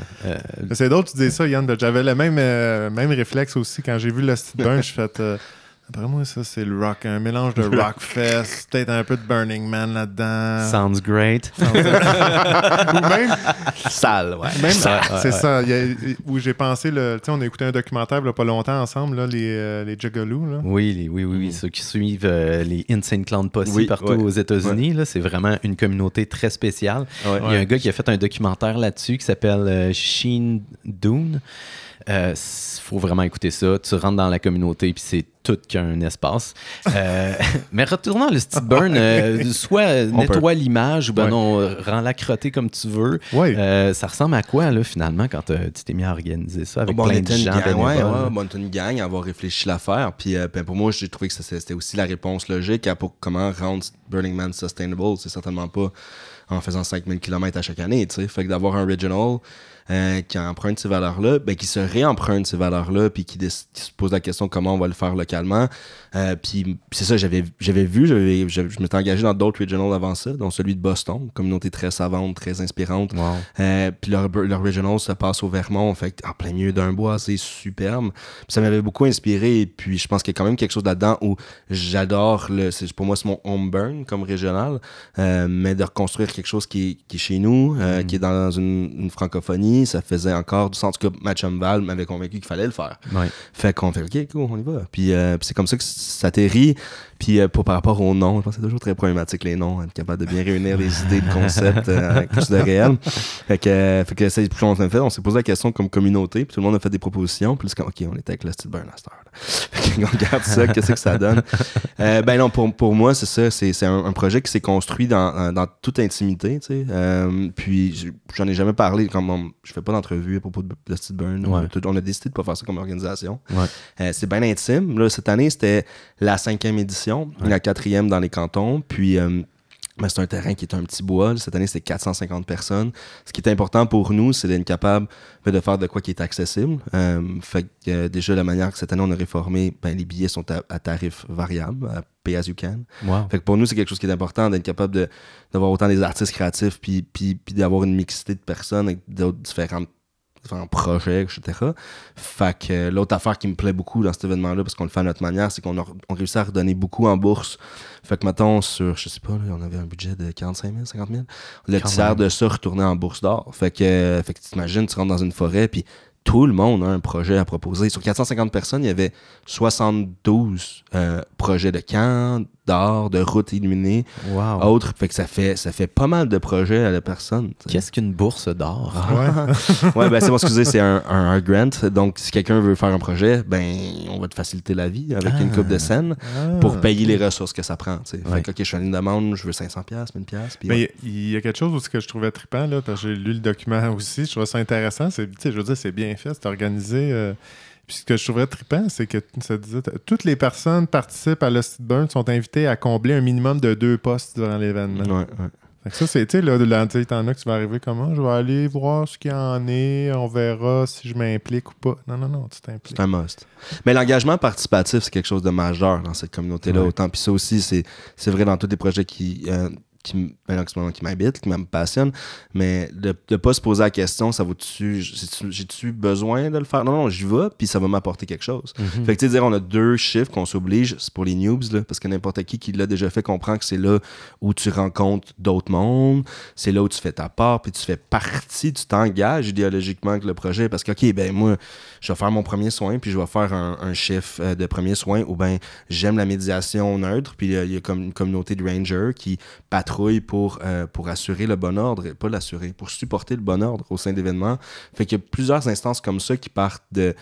C'est drôle que tu dis ça, Yann. J'avais le même, même réflexe aussi quand j'ai vu le Steve Burn. Je fait. Après moi, ça, c'est le rock. Un mélange de Rockfest, peut-être un peu de Burning Man là-dedans. Sounds great. Ou même, Sale, ouais. même c'est ouais, ça, il y a- où j'ai pensé, le, tu sais, on a écouté un documentaire il y a pas longtemps ensemble, là, les, euh, les Juggalos. Là. Oui, les- oui, oui, oui, ceux qui suivent euh, les Insane Clown Posse Oui, partout ouais. aux États-Unis, là, c'est vraiment une communauté très spéciale. Ouais. Il y a un gars qui a fait un documentaire là-dessus qui s'appelle euh, Sheen Dune. Euh, s- faut vraiment écouter ça. Tu rentres dans la communauté puis c'est tout qu'un espace. Euh, mais retournant le Steve Burn, euh, soit On nettoie l'image ou ben Ouais. non, rends-la crottée comme tu veux. Oui. Euh, ça ressemble à quoi là finalement quand euh, tu t'es mis à organiser ça avec Bon, on plein de gens gang, ouais, ouais, bon, une gang avoir réfléchi l'affaire. Puis euh, ben, pour moi, j'ai trouvé que c'était aussi la réponse logique à pour comment rendre Burning Man sustainable. C'est certainement pas en faisant 5000 km à chaque année. tu sais. Fait que d'avoir un original euh, qui emprunte ces valeurs-là, ben, qui se réemprunte ces valeurs-là, puis qui, se pose la question comment on va le faire localement. Euh, puis c'est ça, j'avais vu, j'avais- j'avais- je m'étais engagé dans d'autres regionals avant ça, dont celui de Boston, communauté très savante, très inspirante. Wow. Euh, puis leur, leur original se passe au Vermont, fait que en plein milieu d'un bois, c'est superbe. Puis ça m'avait beaucoup inspiré. Et puis je pense qu'il y a quand même quelque chose là-dedans où j'adore le. Pour moi, c'est mon home burn comme régional, mais de reconstruire quelque chose qui est, qui est chez nous, euh, qui est dans une, une francophonie, ça faisait encore du sens. En tout cas, Matchum Val m'avait convaincu qu'il fallait le faire. Ouais. Fait qu'on fait OK, cool, on y va. Puis, euh, puis c'est comme ça que ça atterrit. Puis euh, pour, par rapport aux noms, je pense que c'est toujours très problématique les noms, être capable de bien réunir les idées, le concept euh, avec chose de réel. Fait que, euh, fait que c'est plus on fait, on s'est posé la question comme communauté, puis tout le monde a fait des propositions, puis OK, on était avec le style Burn Fait qu'on regarde ça, qu'est-ce que ça donne. Euh, ben non, pour, pour moi, c'est ça, c'est, c'est un, un projet qui s'est construit dans, dans toute intimité, tu sais. Puis j'en ai jamais parlé, comme on- je fais pas d'entrevue à propos de le style Burn. Ouais. On a décidé de pas faire ça comme organisation. Ouais. C'est bien intime. Là, cette année, c'était la cinquième édition, la quatrième dans les cantons. Puis, euh, ben, c'est un terrain qui est un petit bois. Cette année, c'était 450 personnes. Ce qui est important pour nous, c'est d'être capable ben, de faire de quoi qui est accessible. Euh, fait que euh, déjà, la manière que cette année, on a réformé, ben, les billets sont à, à tarif variable, à pay as you can. Wow. Fait que pour nous, c'est quelque chose qui est important d'être capable de- d'avoir autant des artistes créatifs puis, puis, puis d'avoir une mixité de personnes avec d'autres différentes différents projets, etc. Fait que euh, l'autre affaire qui me plaît beaucoup dans cet événement-là, parce qu'on le fait à notre manière, c'est qu'on on réussit à redonner beaucoup en bourse. Fait que, mettons, sur, je sais pas, là, on avait un budget de 45 000, 50 000. Le tiers de ça retournait en bourse d'or. Fait que, euh, fait que tu t'imagines, tu rentres dans une forêt, puis tout le monde a un projet à proposer. Sur 450 personnes, il y avait 72 euh, projets de camps, d'art, de routes illuminées, Wow. autres. Fait que ça fait, ça fait pas mal de projets à la personne. Qu'est-ce qu'une bourse d'or? Ouais. ouais, ben c'est bon, excusez, c'est un, un, un grant. Donc, si quelqu'un veut faire un projet, ben, on va te faciliter la vie avec une coupe de scène pour payer les ressources que ça prend. tu sais. Ouais. Fait que, OK, je fais une demande, je veux 500$, 1000$. Puis, Mais il y a quelque chose aussi que je trouvais trippant, là, parce que j'ai lu le document aussi. Je trouvais ça intéressant. C'est, tu sais, je veux dire, c'est bien fait, c'est organisé. euh, puis ce que je trouvais trippant, c'est que ça disait toutes les personnes participent à Lost Burn sont invitées à combler un minimum de deux postes durant l'événement. ouais, ouais. Fait que ça, c'est, tu sais, là, sais, t'en as que tu vas arriver comment? Je vais aller voir ce qu'il y en est, on verra si je m'implique ou pas. Non, non, non, tu t'impliques. C'est un must. Mais l'engagement participatif, c'est quelque chose de majeur dans cette communauté-là. Ouais. Autant, puis ça aussi, c'est, c'est vrai dans tous les projets qui, euh, qui, m- ben, qui m'habitent, qui me passionnent. Mais de ne pas se poser la question, ça vaut-tu, j'ai-tu besoin de le faire? Non, non, j'y vais, puis ça va m'apporter quelque chose. Mhm. Fait que, tu sais, dire, on a deux chiffres qu'on s'oblige, c'est pour les noobs, là, parce que n'importe qui qui l'a déjà fait comprend que c'est là où tu rencontres d'autres mondes, c'est là où tu fais ta part, puis tu fais partie, tu t'engages idéologiquement avec le projet, parce que, OK, ben moi, je vais faire mon premier soin, puis je vais faire un, un chiffre euh, de premier soin, ou ben j'aime la médiation neutre, puis euh, il y a comme une communauté de rangers qui patrouille pour, euh, pour assurer le bon ordre, pas l'assurer, pour supporter le bon ordre au sein d'événements. Fait qu'il y a plusieurs instances comme ça qui partent de,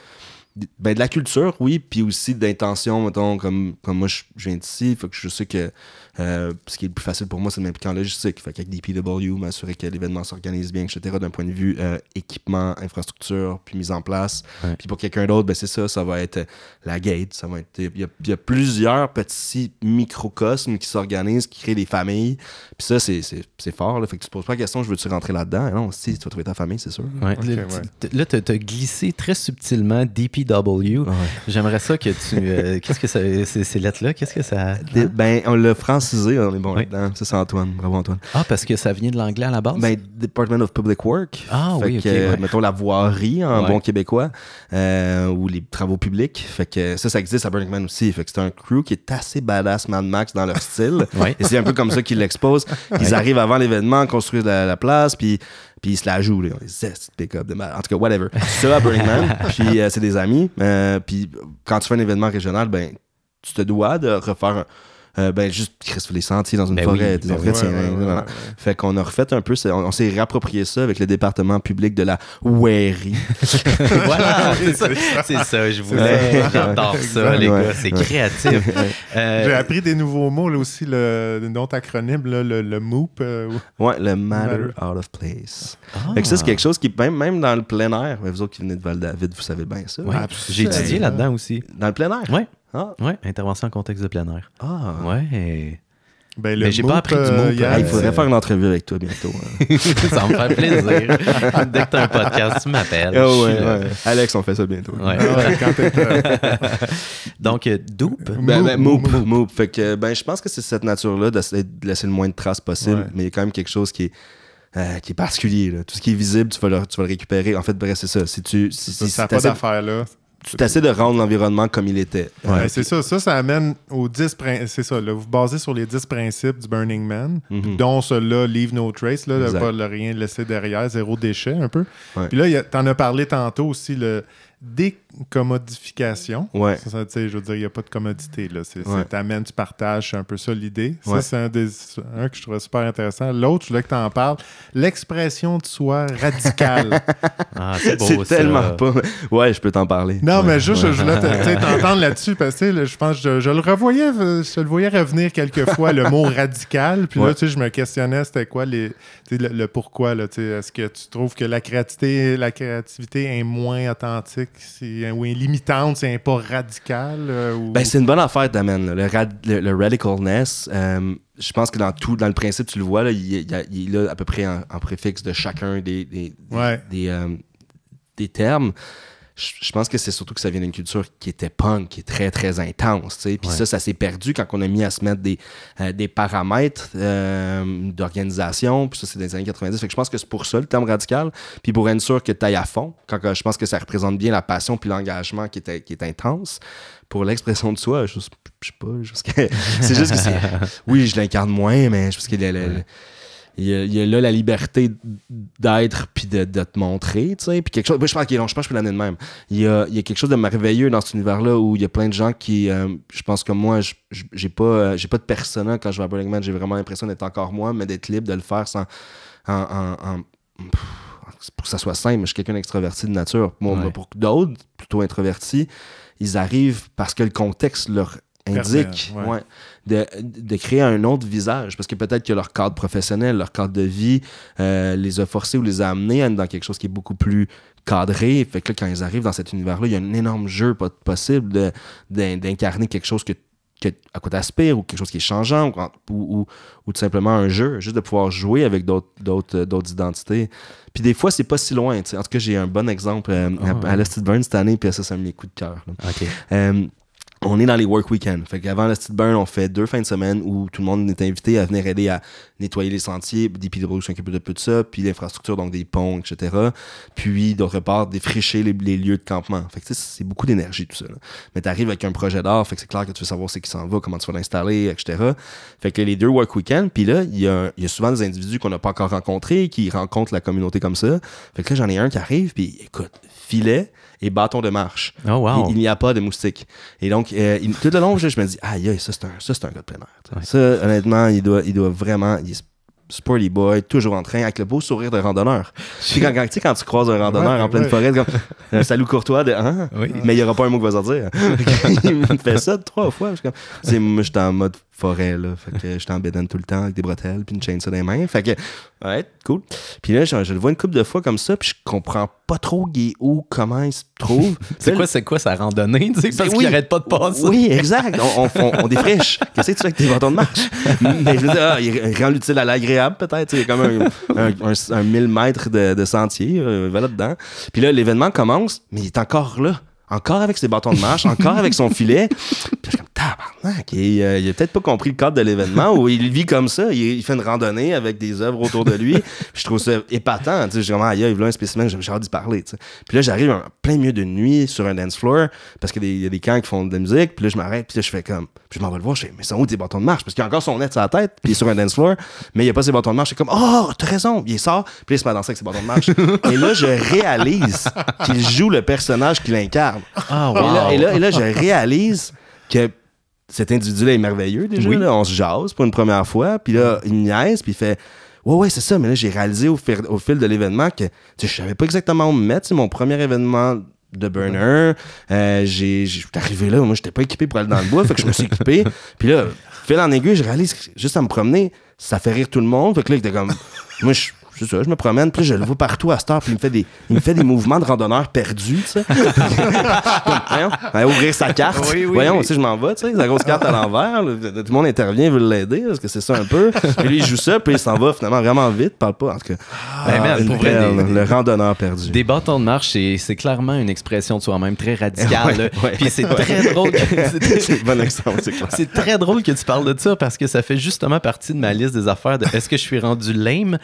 ben, de la culture, oui, puis aussi d'intention, mettons, comme, comme moi, je, viens d'ici, fait que je sais que euh, ce qui est le plus facile pour moi, c'est de m'impliquer en logistique. Fait qu'avec DPW, m'assurer que l'événement s'organise bien, etc., d'un point de vue euh, équipement, infrastructure, puis mise en place. Ouais. Puis pour quelqu'un d'autre, ben, c'est ça, ça va être euh, la gate, ça va être... Il y a, il y a plusieurs petits microcosmes qui s'organisent, qui créent des familles. Puis ça, c'est, fort, là. Fait que tu te poses pas la question, je veux-tu rentrer là-dedans? Non, si, tu vas trouver ta famille, c'est sûr. Ouais. Là, ouais. tu- t- Là, tu as glissé très subtilement DPW. J'aimerais ça que tu. euh, qu'est-ce que ça. Ces, ces lettres-là, qu'est-ce que ça. Des- Ben, on l'a francisé, on est bon Oui. là-dedans. Ça, c'est Antoine. Bravo, Antoine. Ah, parce que ça vient de l'anglais à la base? Ben, Department of Public Work. Ah Fait oui, que, euh, ouais. mettons la voirie en Ouais. bon québécois, euh, ou les travaux publics. Fait que ça, ça existe à Burning Man aussi. Fait que c'est un crew qui est assez badass Mad Max dans leur style. Ouais. Et c'est un peu comme ça qu'ils l'exposent. Ils arrivent avant l'événement, construisent la, la place, puis puis ils se la jouent. Là. Ils zest, pick-up de mal. En tout cas, whatever. Ça, à Burning Man, puis euh, c'est des amis. Euh, puis quand tu fais un événement régional, ben, tu te dois de refaire un- euh, ben, juste Chris, les sentiers dans une Ben forêt. oui, des ben Ouais, ouais, ouais. Fait qu'on a refait un peu, on, on s'est réapproprié ça avec le département public de la Wairie. voilà, c'est ça, ça, je voulais. J'adore ça, les Ouais. gars, c'est créatif. Euh, J'ai appris des nouveaux mots, là aussi, le, le nom acronyme, là, le, le MOOP. euh, ou- Ouais, le matter Matter. out of place. ah. Fait que ça, c'est quelque chose qui, même, même dans le plein air, mais vous autres qui venez de Val-David, vous savez bien ça. J'ai étudié là-dedans aussi. Dans le plein air? Ouais, Ah. ouais, intervention en contexte de plein air. Ah. Ouais. Ben, le Mais j'ai pas appris du euh, hier, Ah, il Euh, faudrait c'est- faire une entrevue avec toi bientôt. hein. ça me fait plaisir. Dès que t'as un podcast, tu m'appelles. Ah suis ouais. Alex, on fait ça bientôt. Ouais. Ah ouais, quand t'es, euh, Donc, euh, Doop. Ben, ben, Moop, Moop. Fait que, ben, je pense que c'est cette nature-là d'essayer de laisser le moins de traces possible, Ouais. mais il y a quand même quelque chose qui est, euh, qui est particulier. là. Tout ce qui est visible, tu vas le, tu vas le récupérer. En fait, bref, c'est ça. Si tu si, ça si, ça pas d'affaire là. Tu essaies de rendre l'environnement comme il était. Ouais, Euh, c'est ça. Ça, ça amène aux 10 principes. C'est ça. Là, vous basez sur les 10 principes du Burning Man, Mhm. dont celui-là, Leave No Trace, là, de pas le rien laisser derrière, zéro déchet un peu. Ouais. Puis là, t'en as parlé tantôt aussi, le décommodification. Ouais. Ça, ça, je veux dire, il n'y a pas de commodité. Là. C'est, Ouais. t'amènes, tu partages, c'est un peu ça l'idée. Ça, Ouais. c'est un, des, un que je trouvais super intéressant. L'autre, je voulais que tu en parles. L'expression de soi radicale. Ah, c'est beau, C'est ça. tellement pas. Ouais, je peux t'en parler. non, Ouais. mais juste, je voulais t'entendre là-dessus parce que là, je pense que je, je le revoyais, je le voyais revenir quelques fois, le mot radical. Puis là, tu sais, je me questionnais, c'était quoi les, le, le pourquoi. Là, est-ce que tu trouves que la créativité, la créativité est moins authentique c'est, ou est limitante, c'est pas radical? euh, ou... Ben, c'est une bonne affaire, Damen. là. Le, rad- le, le radicalness, euh, je pense que dans tout, dans le principe, tu le vois, là, il, il est là à peu près en, en préfixe de chacun des, des, des- Ouais. des, euh, des termes. Je, pense que c'est surtout que ça vient d'une culture qui était punk, qui est très, très intense. Puis Ouais. ça, ça s'est perdu quand on a mis à se mettre des, euh, des paramètres euh, d'organisation. Puis ça, c'est dans les années 90. Fait que je pense que c'est pour ça le terme radical. Puis pour être sûr que tu ailles à fond, quand que je pense que ça représente bien la passion puis l'engagement qui est, qui est intense. Pour l'expression de soi, je, je sais pas. que- C'est juste que c'est. Oui, je l'incarne moins, mais je pense le- le- il y a- il y a là la liberté d'être puis de, de te montrer, tu sais. Puis quelque chose. moi, je pense qu'il est long, je pense que je peux l'amener de même. Il y, a, il y a quelque chose de merveilleux dans cet univers-là où il y a plein de gens qui. euh, je pense que moi, j'ai pas, euh, j'ai pas de persona quand je vais à Burning Man. J'ai vraiment l'impression d'être encore moi, mais d'être libre de le faire sans. En, en- en- pff, pour que ça soit simple, je suis quelqu'un d'extraverti de nature. Moi, Ouais. pour d'autres, plutôt introvertis, ils arrivent parce que le contexte leur indique Permet, ouais. ouais, de, de créer un autre visage. Parce que peut-être que leur cadre professionnel, leur cadre de vie euh, les a forcés ou les a amenés à- dans quelque chose qui est beaucoup plus cadré. Fait que là, quand ils arrivent dans cet univers-là, il y a un énorme jeu possible d'incarner quelque chose que, que- à quoi t'aspires ou quelque chose qui est changeant ou, ou, ou- ou tout simplement un jeu, juste de pouvoir jouer avec d'autres- d'autres identités. Puis des fois, c'est pas si loin. tu. En tout cas, j'ai un bon exemple euh, Ah, à, à l'Est Burn cette année, puis ça, c'est un de mes coups de cœur. Euh, on est dans les work weekends. Fait qu'avant le Steel Burn, on fait deux fins de semaine où tout le monde est invité à venir aider à nettoyer les sentiers, des Pedro s'occupent de peu de ça, puis l'infrastructure, donc des ponts, etc. Puis, d'autre part, défricher les, lieux de campement. Fait que c'est beaucoup d'énergie tout ça. là. Mais t'arrives avec un projet d'art, fait que c'est clair que tu veux savoir c'est qui s'en va, comment tu vas l'installer, etc. Fait que les deux work weekends, puis là, il y a, il y a souvent des individus qu'on n'a pas encore rencontrés, qui rencontrent la communauté comme ça. Fait que là, j'en ai un qui arrive, puis écoute, filet et bâton de marche. Oh, wow. Il, il n'y a pas de moustiques. Et donc, euh, il- tout le long, je, je me dis, aïe, ça, c'est un, ça, c'est un gars de plein air. Ça, honnêtement, il doit, il doit vraiment. Il sporty boy, toujours en train, avec le beau sourire de randonneur. Puis quand, quand, tu sais, quand tu croises un randonneur Ouais, en pleine ouais. forêt, comme un salut courtois de Hein? Oui. Mais il n'y aura pas un mot qui va sortir. il me fait ça trois fois. Je suis comme, moi, j'étais en mode forêt, là. Fait que j'étais en bédaine tout le temps avec des bretelles, puis une chaîne ça dans les mains. Fait que, ouais, cool. Puis là, je, je le vois une couple de fois comme ça, puis je comprends pas trop est où, comment il se trouve. C'est quoi, c'est quoi sa randonnée? tu sais, Parce oui. qu'il arrête pas de passer. oui, exact. On, on, on, on défriche. Qu'est-ce que tu fais avec tes bâtons de marche? Mais je veux dire, ah, il rend l'utile à l'agréable, peut-être. Il y a comme un, un, un, un 1000 mètres de, de sentier. Euh, va là-dedans. Puis là, l'événement commence, mais il est encore là. Encore avec ses bâtons de marche, encore avec son filet. Puis tabarnak. Et, euh, il a peut-être pas compris le cadre de l'événement où il vit comme ça. Il, il fait une randonnée avec des œuvres autour de lui. Je trouve ça épatant. Tu sais, suis comme, aïe, il veut un spécimen, j'ai hâte d'y parler. tu sais. Puis là, j'arrive en plein milieu de nuit sur un dance floor parce qu'il y a des camps qui font de la musique. Puis là, je m'arrête. Puis là, je fais comme, puis je m'en vais le voir. Je fais, mais sont où tes bâtons de marche? Parce qu'il a encore son net sur la tête. Puis il est sur un dance floor. Mais il a pas ses bâtons de marche. Je suis comme, oh, t'as raison. Il sort. Puis là, il se met à danser avec ses bâtons de marche. et là, je réalise qu'il joue le personnage qu'il incarne. Ah, Et, wow. là, et, là, et là, je réalise que cet individu-là est merveilleux déjà. Oui. là. on se jase pour une première fois. Puis là, il me niaise, puis il fait Ouais, ouais, c'est ça. Mais là, j'ai réalisé au fil, au fil de l'événement que je savais pas exactement où me mettre. C'est mon premier événement de burner. Euh, j'ai, j'étais arrivé là, moi, j'étais pas équipé pour aller dans le bois, fait que je me suis équipé. Puis là, fil en aiguille, je réalise que juste à me promener, ça fait rire tout le monde. Fait que là, il était comme. Moi, je. C'est ça, je me promène, puis je le vois partout à cette heure, puis il me fait des, il me fait des mouvements de randonneur perdu, tu sais. Voyons, ouvrir sa carte. Oui, oui, voyons, oui. tu sais, je m'en vais, tu sais, la grosse carte à l'envers. Tout le monde intervient, veut l'aider, parce que c'est ça un peu. Puis lui, il joue ça, puis il s'en va finalement vraiment vite, parle pas. En tout cas, Ben, pour vrai, perle, des- le randonneur perdu. Des bâtons de marche, c'est clairement une expression de soi-même très radicale. Ouais, là. ouais, Puis c'est ouais. très drôle. bon. C'est très drôle que tu parles de ça parce que ça fait justement partie de ma liste des affaires de est-ce que je suis rendu lame?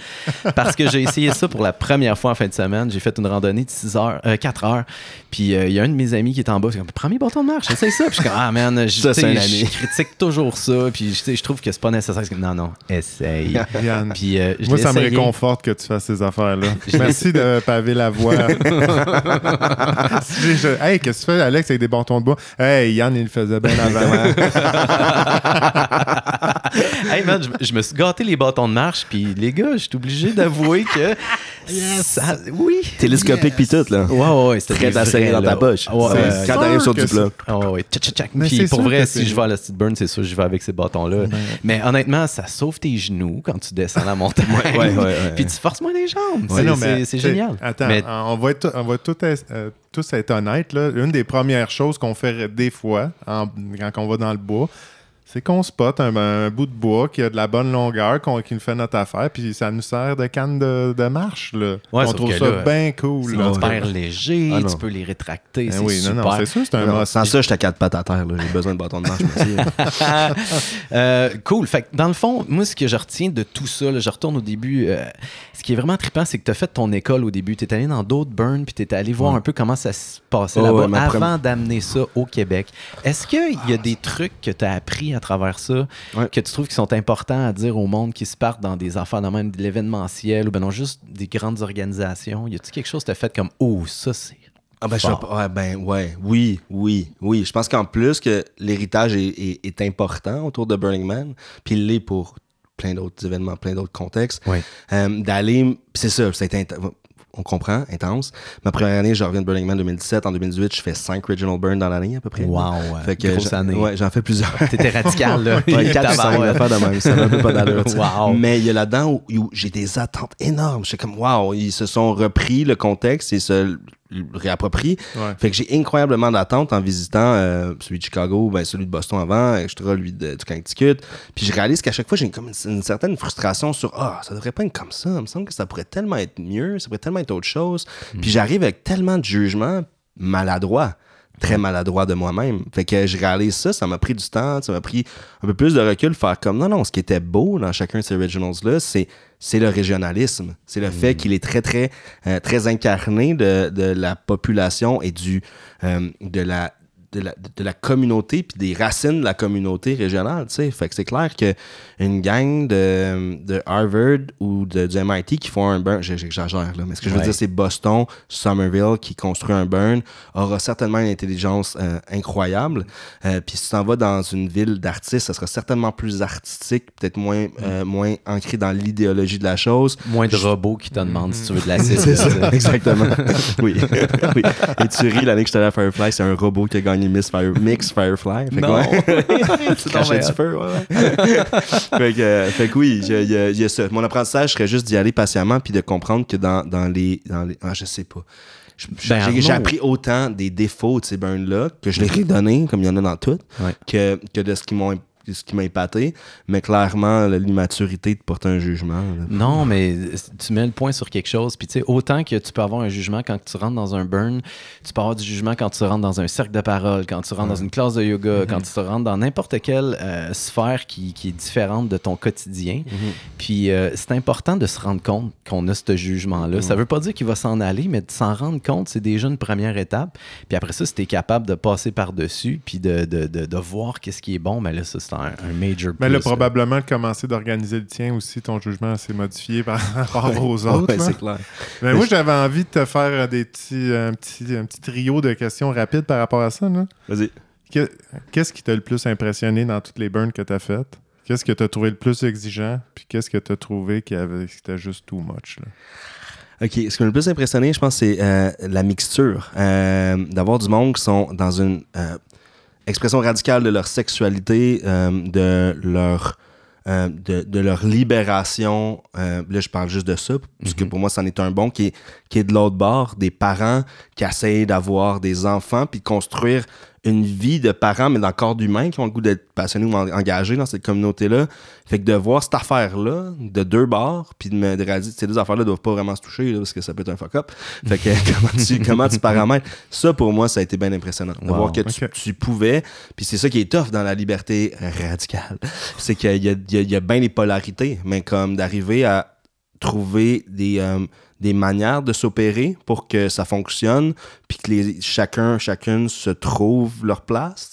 Parce que j'ai essayé ça pour la première fois en fin de semaine. J'ai fait une randonnée de 6 heures, euh, 4 heures. Puis euh, il y a un de mes amis qui est en bas. C'est comme, prends mes bâtons de marche, essaye ça. Puis je suis comme, ah man, je, critique toujours ça. Puis je trouve que c'est pas nécessaire. Comme, Non, non, essaye. Yann, Puis euh, moi, ça me réconforte que tu fasses ces affaires-là. Merci de paver la voie. Je- hey, qu'est-ce que tu fais, Alex, avec des bâtons de bois? Hey, Yann, il le faisait bien avant. hey man, je, je me suis gâté les bâtons de marche. Puis les gars, je suis obligé d'avouer que. ça- oui. Télescopique pis tout, là. Ouais, ouais, ouais. c'était serrer vrais, dans ta poche. Ouais, C'est- ouais, Quand t'arrives sur du plat. Ah ouais, ouais, tchac, tchac, Puis c'est pour vrai, si je vais à la Steve Burn, c'est sûr que je vais avec ces bâtons-là. Mais honnêtement, ça sauve tes genoux quand tu descends la montagne. Ouais, ouais, ouais. Puis tu forces moins les jambes. Ouais, C'est- génial. Attends, Mais- on va, être, on va tout être- euh, tous être honnêtes. Là. Une des premières choses qu'on fait des fois en- quand on va dans le bois, c'est qu'on spot un, un bout de bois qui a de la bonne longueur, qu'on- qui nous fait notre affaire, puis ça nous sert de canne de, de marche. Là. Ouais, on trouve ça bien cool. C'est hyper léger, Ah tu peux les rétracter, Ben c'est oui, non, super. non, c'est sûr, c'est un Non. Sans ça, j'étais à quatre pattes à terre. là. J'ai besoin de bâton de marche. Euh, cool. Fait que dans le fond, moi, ce que je retiens de tout ça, là, je retourne au début. euh, ce qui est vraiment trippant, c'est que tu as fait ton école au début. Tu es allé dans d'autres burns, puis tu es allé voir Ouais. un peu comment ça se passait Oh, là-bas ouais, avant d'amener ça au Québec. Est-ce qu'il y a des trucs que tu as appris à travers ça Ouais. que tu trouves qui sont importants à dire au monde qui se partent dans des affaires, dans même de l'événementiel ou ben non, juste des grandes organisations? Y a-tu quelque chose que tu as fait comme Oh, ça c'est. Ah ben, je Fort? pas. Ouais, ben, ouais, oui, oui, oui. Je pense qu'en plus que l'héritage est, est- est important autour de Burning Man, puis il l'est pour plein d'autres événements, plein d'autres contextes. Euh, D'aller, c'est ça, ça a été int- on comprend, intense. Ma première année, je reviens de Burning Man 2017. En 2018, je fais 5 Regional Burn dans l'année à peu près. Wow, Fait que grosse j'en- année. Ouais, j'en fais plusieurs. T'étais radical, là. Ouais, 4 5 Tabarouette. affaires de même. Ça un peu pas d'allure. Wow. Mais il y a là-dedans où, où j'ai des attentes énormes. Je suis comme, wow, ils se sont repris le contexte et se Ouais. Fait que j'ai incroyablement d'attentes en visitant euh, celui de Chicago, ben, celui de Boston avant, extra, lui de, du Connecticut. Puis je réalise qu'à chaque fois, j'ai comme une, une certaine frustration sur Ah, ça devrait pas être comme ça. Il me semble que ça pourrait tellement être mieux, ça pourrait tellement être autre chose. Puis j'arrive avec tellement de jugements maladroits très maladroit de moi-même. Fait que je réalise ça, ça m'a pris du temps, ça m'a pris un peu plus de recul, faire comme non, non, ce qui était beau dans chacun de ces originals-là, c'est, c'est le régionalisme. C'est le fait qu'il est très, très, euh, très incarné de, de la population et du, euh, de la de la, de la communauté puis des racines de la communauté régionale, tu sais. Fait que c'est clair que une gang de, de Harvard ou de, du MIT qui font un burn, j'exagère là, mais ce que je veux Ouais. dire, c'est Boston, Somerville qui construit un burn aura certainement une intelligence euh, incroyable. Euh, puis si tu t'en vas dans une ville d'artistes, ça sera certainement plus artistique, peut-être moins, euh, moins ancré dans l'idéologie de la chose. Moins de robots qui te demandent si tu veux de la C'est ça, exactement. oui. oui. Et tu ris, l'année que j'étais allé à Firefly, c'est un robot qui a gagné Miss Fire, Mix Firefly. Fait que Non. ouais. C'est Crachait donc du feu, ouais, ouais. fait, que, euh, fait que oui, il y, a- y ça. Mon apprentissage serait juste d'y aller patiemment puis de comprendre que dans, dans les. Dans les ah, je sais pas. Ben, j'ai, appris autant des défauts de ces burns-là que je les ai donnés, comme il y en a dans toutes, Ouais. que, que de ce qui m'ont ce qui m'a épaté, mais clairement, l'immaturité de porter un jugement. là. Non, mais tu mets le point sur quelque chose. Puis, tu sais, autant que tu peux avoir un jugement quand tu rentres dans un burn, tu peux avoir du jugement quand tu rentres dans un cercle de parole, quand tu rentres dans une classe de yoga, quand tu rentres dans n'importe quelle euh, sphère qui, qui est différente de ton quotidien. Puis, euh, c'est important de se rendre compte qu'on a ce jugement-là. Ça veut pas dire qu'il va s'en aller, mais de s'en rendre compte, c'est déjà une première étape. Puis après ça, si tu es capable de passer par-dessus, puis de, de, de, de voir qu'est-ce qui est bon, mais là, ça, c'est un, un major Mais là, plus, là. probablement, de commencer d'organiser le tien aussi, ton jugement s'est modifié par rapport aux autres. c'est clair. Mais moi, j'avais envie de te faire des petits, un, petit, un petit trio de questions rapides par rapport à ça. Vas-y. Que- Qu'est-ce qui t'a le plus impressionné dans toutes les burns que tu as faites? Qu'est-ce que tu as trouvé le plus exigeant? Puis qu'est-ce que tu as trouvé qui, avait, qui était juste too much? Là? OK. Ce qui m'a le plus impressionné, je pense, c'est euh, la mixture. Euh, D'avoir du monde qui sont dans une euh, expression radicale de leur sexualité, euh, de leur. euh, de, de leur libération, euh, là je parle juste de ça, parce que pour moi c'en est un bon qui est, qui est de l'autre bord, des parents qui essayent d'avoir des enfants puis de construire une vie de parents, mais dans le corps d'humains qui ont le goût d'être passionnés ou en- engagés dans cette communauté-là. Fait que de voir cette affaire-là, de deux bords, puis de me de réaliser que ces deux affaires-là doivent pas vraiment se toucher, là, parce que ça peut être un fuck-up. Fait que comment tu, comment tu paramètres, ça pour moi, ça a été bien impressionnant. De Wow. voir que tu, pouvais, puis c'est ça qui est tough dans la liberté radicale, c'est qu'il y a, il y a- il y a bien les polarités, mais comme d'arriver à trouver des, euh, des manières de s'opérer pour que ça fonctionne, puis que les, chacun, chacune se trouve leur place.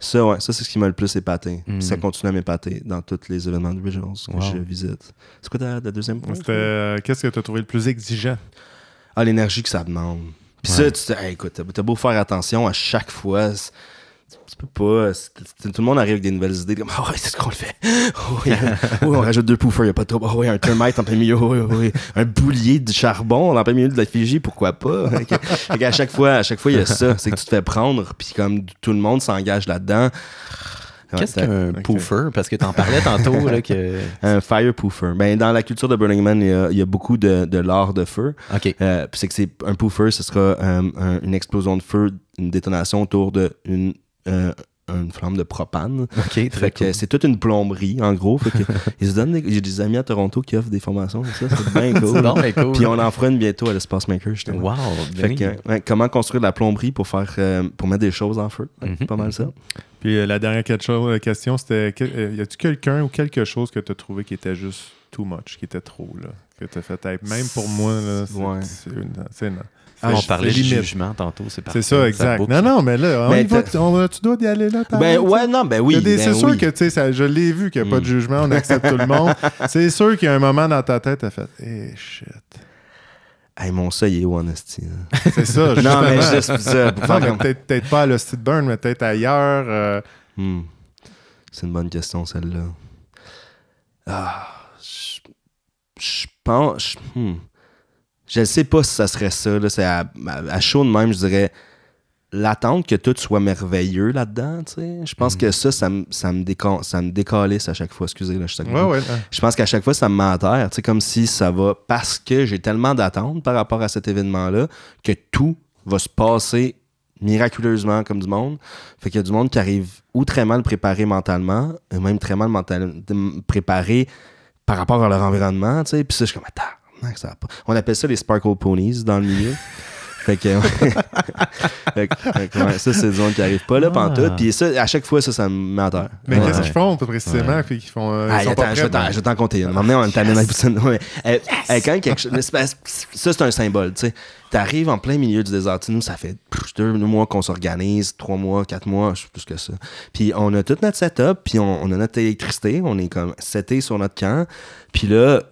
Ça, ouais, ça c'est ce qui m'a le plus épaté. Mm. Ça continue à m'épater dans tous les événements de Visuals que Wow. je visite. C'est quoi ta, ta deuxième point? Euh, Qu'est-ce que tu as trouvé le plus exigeant? Ah, l'énergie que ça demande. Puis Ouais. ça, tu te- hey, écoute, t'as t'as beau faire attention à chaque fois. Tu peux pas. tout le monde arrive avec des nouvelles idées. Comme, ah ouais, c'est ce qu'on le fait. Oh, oui, on rajoute deux poufers, il a pas de trouble. Oh, oui, un termite en plein milieu. Oui. Un boulier de charbon en plein milieu de la Fiji, pourquoi pas? Fait qu'à chaque fois, à chaque fois, il y a ça. C'est que tu te fais prendre, puis comme tout le monde s'engage là-dedans. Qu'est-ce qu'un ok. poofer? Parce que t'en parlais tantôt, là, que... Un fire poofer. Ben, dans la culture de Burning Man, il y a, il y a beaucoup de, de l'art de feu. OK. Euh, puis c'est que c'est un poofer, ce sera euh, un- une explosion de feu, une détonation autour de une, euh, une flamme de propane. OK, très Fait que cool. c'est toute une plomberie, en gros. Fait que ils se donnent des- J'ai des amis à Toronto qui offrent des formations. Ça, c'est bien cool. Puis on en fera une bientôt à l'Espace Maker, justement. Wow, Fait bien. que, euh, ouais, comment construire de la plomberie pour faire euh, pour mettre des choses en feu? Mhm. c'est Pas mal ça. Puis euh, la dernière question, c'était y a-tu quelqu'un ou quelque chose que tu as trouvé qui était juste too much, qui était trop, là? Que tu as fait, Hey, même pour moi, là, c'est Ouais. Ah, on c'est parlait limite. jugement tantôt, c'est parfait. C'est ça, exact. non, non, mais là, Mais va, t'as- tu- on- tu dois y aller là. Ben ouais, non, ben oui. Ben c'est sûr oui. que, tu sais, je l'ai vu qu'il n'y a pas de jugement, on accepte tout le monde. C'est sûr qu'il y a un moment dans ta tête, tu as fait, eh shit. Hey, mon ça, il est là? C'est ça, non, mais justement. juste ça. Peut-être peut-être pas à l'hostie de Burn, mais peut-être ailleurs. euh, Hmm. C'est une bonne question, celle-là. Ah, je- pense. Hmm. Je ne sais pas si ça serait ça. Là. C'est à, à, à chaud de même, je dirais l'attente que tout soit merveilleux là-dedans. Je pense que ça, ça me, ça me, déca- ça me décalisse à chaque fois. Excusez, là, je suis Ouais, ouais. je pense qu'à chaque fois, ça me met à terre. Comme si ça va. Parce que j'ai tellement d'attentes par rapport à cet événement-là que tout va se passer miraculeusement comme du monde. Fait qu'il y a du monde qui arrive ou très mal préparé mentalement, et même très mal mental, préparé par rapport à leur environnement. Tu sais. Puis ça, je suis comme, attends, ça va pas. On appelle ça les Sparkle Ponies dans le milieu. Fait que, Fait que- fait que, ouais, ça, c'est du monde qui arrive pas là, Ah. pantoute. Puis ça, à chaque fois, ça, ça me met à terre. Mais Ouais. qu'est-ce qu'ils font précisément? Puis qu'ils font, euh, ils Ah, sont attends, pas je vais prêts, t'en- je vais t'en compter une. T'amène. Ouais. Euh, euh, quand quelque chose. Ça, c'est un symbole, tu sais. T'arrives en plein milieu du désert. Tu sais, Nous, ça fait pff, deux mois qu'on s'organise, trois mois, quatre mois, je sais plus que ça. Puis on a tout notre setup, puis on, on a notre électricité, on est comme seté sur notre camp. Puis là,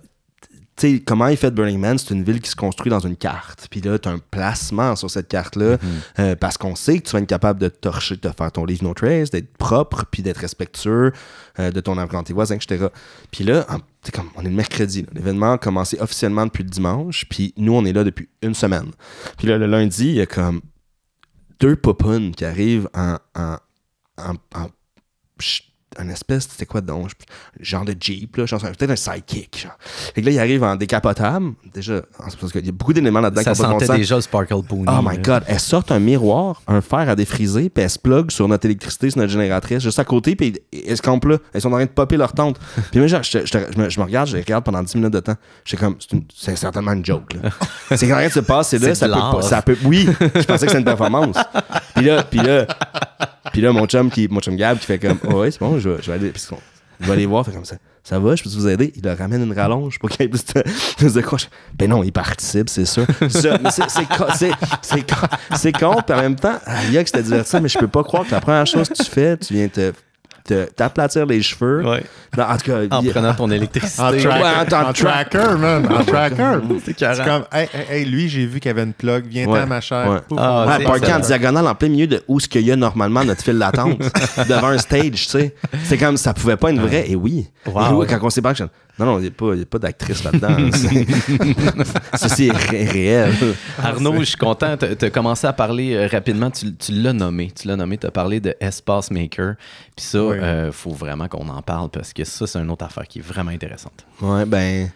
sais, comment est fait Burning Man, c'est une ville qui se construit dans une carte. Puis là, tu as un placement sur cette carte-là euh, parce qu'on sait que tu vas être capable de torcher, de faire ton leave no trace, d'être propre, puis d'être respectueux euh, de ton tes voisins, etc. Puis là, en- comme, on est le mercredi. L'événement a commencé officiellement depuis le dimanche, puis nous, on est là depuis une semaine. Puis là, le lundi, il y a comme deux popounes qui arrivent en, en, en, un espèce, c'était quoi donc? Genre de Jeep, là, genre, peut-être un sidekick. Genre. Fait que là, il arrive en décapotable. Déjà, parce qu'il y a beaucoup d'éléments là-dedans qui Ça bon sentait sens. déjà le Sparkle Pony. Oh my là. god, elle sort un miroir, un fer à défriser, puis elle se plug sur notre électricité, sur notre génératrice, juste à côté, puis elles se campent là. Elles sont en train de popper leur tente. Puis moi, genre, je, je- je me, je me regarde, je regarde pendant 10 minutes de temps. Je comme, c'est certainement une joke. là. c'est quand rien de se passe, c'est là, ça peut, ça peut. Oui, je pensais que c'était une performance. Puis là, puis là, puis là, mon chum, qui, mon chum Gab, qui fait comme, oh, ouais, c'est bon, je vais, je vais aller. Puis je vais aller voir, fait comme ça. Ça va, je peux vous aider? Il leur ramène une rallonge pour qu'il y ait plus de, Ben non, il participe, c'est sûr. C'est, con- puis en même temps, il y a que c'était divertissant, mais je peux pas croire que la première chose que tu fais, tu viens te- t'aplatir les cheveux. Ouais. Non, en tout cas, En il- prenant ton électricité. En, tracker, Ouais, en tracker, man. En tracker. C'est comme, hey, hey, hey, lui, j'ai vu qu'il y avait une plug. Viens-t'en Ouais. ma chair. Ouais. Pouf, Ah, en diagonale en plein milieu de où ce qu'il y a normalement notre file d'attente devant un stage, tu sais. C'est comme ça pouvait pas être vrai. Et oui. Wow. Et oui, quand on s'est non, non, il n'y a pas, a pas d'actrice là-dedans. Ceci est ré- réel. Arnaud, je suis content. Tu as commencé à parler euh, rapidement. Tu, tu l'as nommé. Tu l'as nommé. Tu as parlé de Espace Maker. Puis ça, il Oui. faut vraiment qu'on en parle parce que ça, c'est une autre affaire qui est vraiment intéressante. Ouais, ben.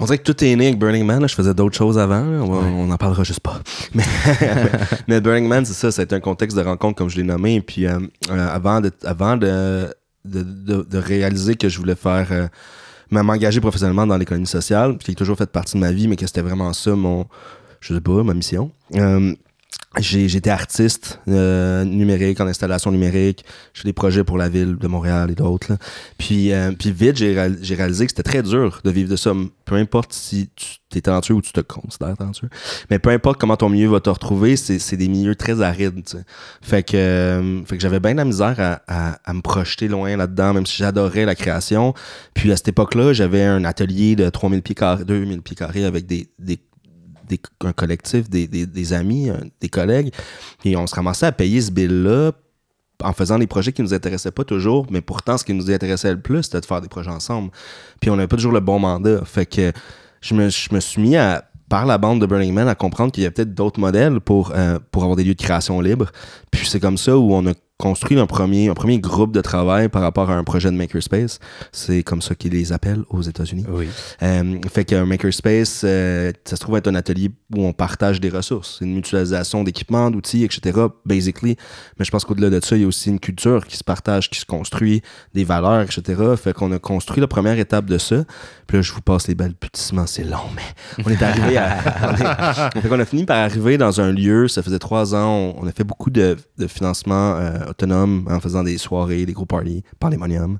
On dirait que tout est né avec Burning Man. là. Je faisais d'autres choses avant. là. On, va- on en parlera juste pas. Mais, mais Burning Man, c'est ça. C'est un contexte de rencontre, comme je l'ai nommé. Puis euh, euh, avant, de, avant de, de, réaliser que je voulais faire. euh, m'engager professionnellement dans l'économie sociale, qui a toujours fait partie de ma vie, mais que c'était vraiment ça mon. Je sais pas, ma mission. Euh, J'étais artiste euh, numérique, en installation numérique. Je fais des projets pour la ville de Montréal et d'autres. Puis, euh, puis vite, j'ai réal- j'ai réalisé que c'était très dur de vivre de ça. Peu importe si tu es talentueux ou tu te considères talentueux. Mais peu importe comment ton milieu va te retrouver, c'est des milieux très arides. tu sais. Fait que, euh, fait que j'avais bien de la misère à, à- à me projeter loin là-dedans, même si j'adorais la création. Puis à cette époque-là, j'avais un atelier de 3000 pieds carrés, 2000 pieds carrés avec des, des un collectif, des, des- des amis, euh, des collègues, et on se ramassait à payer ce bill-là en faisant des projets qui nous intéressaient pas toujours, mais pourtant, ce qui nous intéressait le plus, c'était de faire des projets ensemble. Puis on n'avait pas toujours le bon mandat. Fait que je me, je me suis mis à, par la bande de Burning Man, à comprendre qu'il y a peut-être d'autres modèles pour, euh, pour avoir des lieux de création libre. Puis c'est comme ça où on a construit un premier, un premier groupe de travail par rapport à un projet de Makerspace. C'est comme ça qu'ils les appellent aux États-Unis. Oui. Euh, fait qu'un makerspace, euh, ça se trouve être un atelier où on partage des ressources. C'est une mutualisation d'équipements, d'outils, etc. Basically. Mais je pense qu'au-delà de ça, il y a aussi une culture qui se partage, qui se construit, des valeurs, etc. Fait qu'on a construit la première étape de ça. Puis là, je vous passe les balbutiements, c'est long, mais on est arrivé à. on, est- fait qu'on a fini par arriver dans un lieu, ça faisait trois ans, on, on a fait beaucoup de, de financement euh, autonome en faisant des soirées, des gros parties, pandémonium.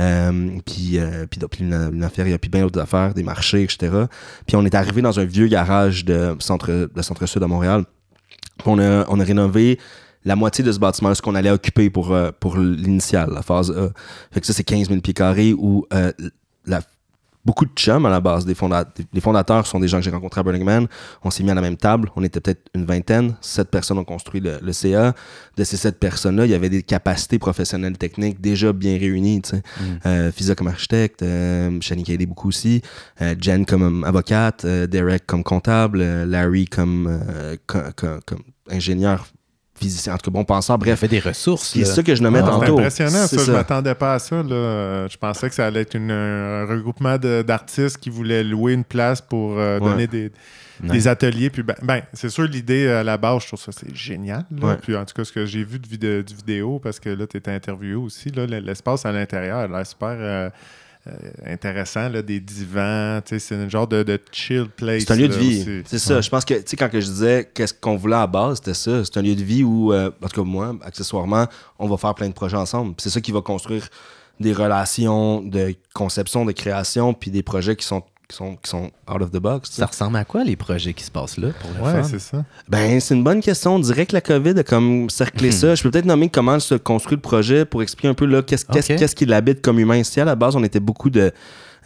Euh, puis, euh, puis, puis une, affaire, il y a bien d'autres affaires, des marchés, etc. Puis on est arrivé dans un vieux garage de centre, de centre-sud à Montréal. On a, on a rénové la moitié de ce bâtiment, ce qu'on allait occuper pour, euh, pour l'initiale, la phase A. Fait que ça, c'est 15 000 pieds carrés où euh, la, beaucoup de chums à la base. Des fonda- les fondateurs sont des gens que j'ai rencontrés à Burning Man. On s'est mis à la même table. On était peut-être une vingtaine. Sept personnes ont construit le, le CA. De ces sept personnes-là, il y avait des capacités professionnelles techniques déjà bien réunies. tu sais. Euh, Fisa comme architecte, euh, Shani Kaylee beaucoup aussi, euh, Jen comme euh, avocate, euh, Derek comme comptable, euh, Larry comme, euh, co- co- comme ingénieur physicien, en tout cas bon penseur. Bref, fait des ressources. c'est ça que je nommais Ah, C'est tantôt. impressionnant, ça. C'est Je m'attendais pas à ça. Là. Euh, Je pensais que ça allait être une- un regroupement de- d'artistes qui voulaient louer une place pour euh, Ouais. donner des, Ouais. des ateliers. Puis ben, ben, c'est sûr, l'idée à la base, je trouve ça c'est génial. là. Ouais. Puis en tout cas, ce que j'ai vu de vidéo, du vidéo, parce que là, tu étais interviewé aussi, là, l'espace à l'intérieur a l'air super euh, euh, intéressant. Là, des divans, tu sais, c'est un genre de, de chill place. C'est un lieu de vie. C'est ça. Je pense que, tu sais, quand que je disais qu'est-ce qu'on voulait à la base, c'était ça. C'est un lieu de vie où, euh, en tout cas, moi, accessoirement, on va faire plein de projets ensemble. C'est ça qui va construire des relations de conception, de création, puis des projets qui sont, qui sont, qui sont out of the box. Ça ressemble à quoi les projets qui se passent là pour le Ouais, c'est ça. Ben, c'est une bonne question. On dirait que la COVID a comme cerclé ça. Je peux peut-être nommer comment se construit le projet pour expliquer un peu là qu'est-ce qu'est-ce- Ok. qu'est-ce qui l'habite comme humain. Si à la base, on était beaucoup de,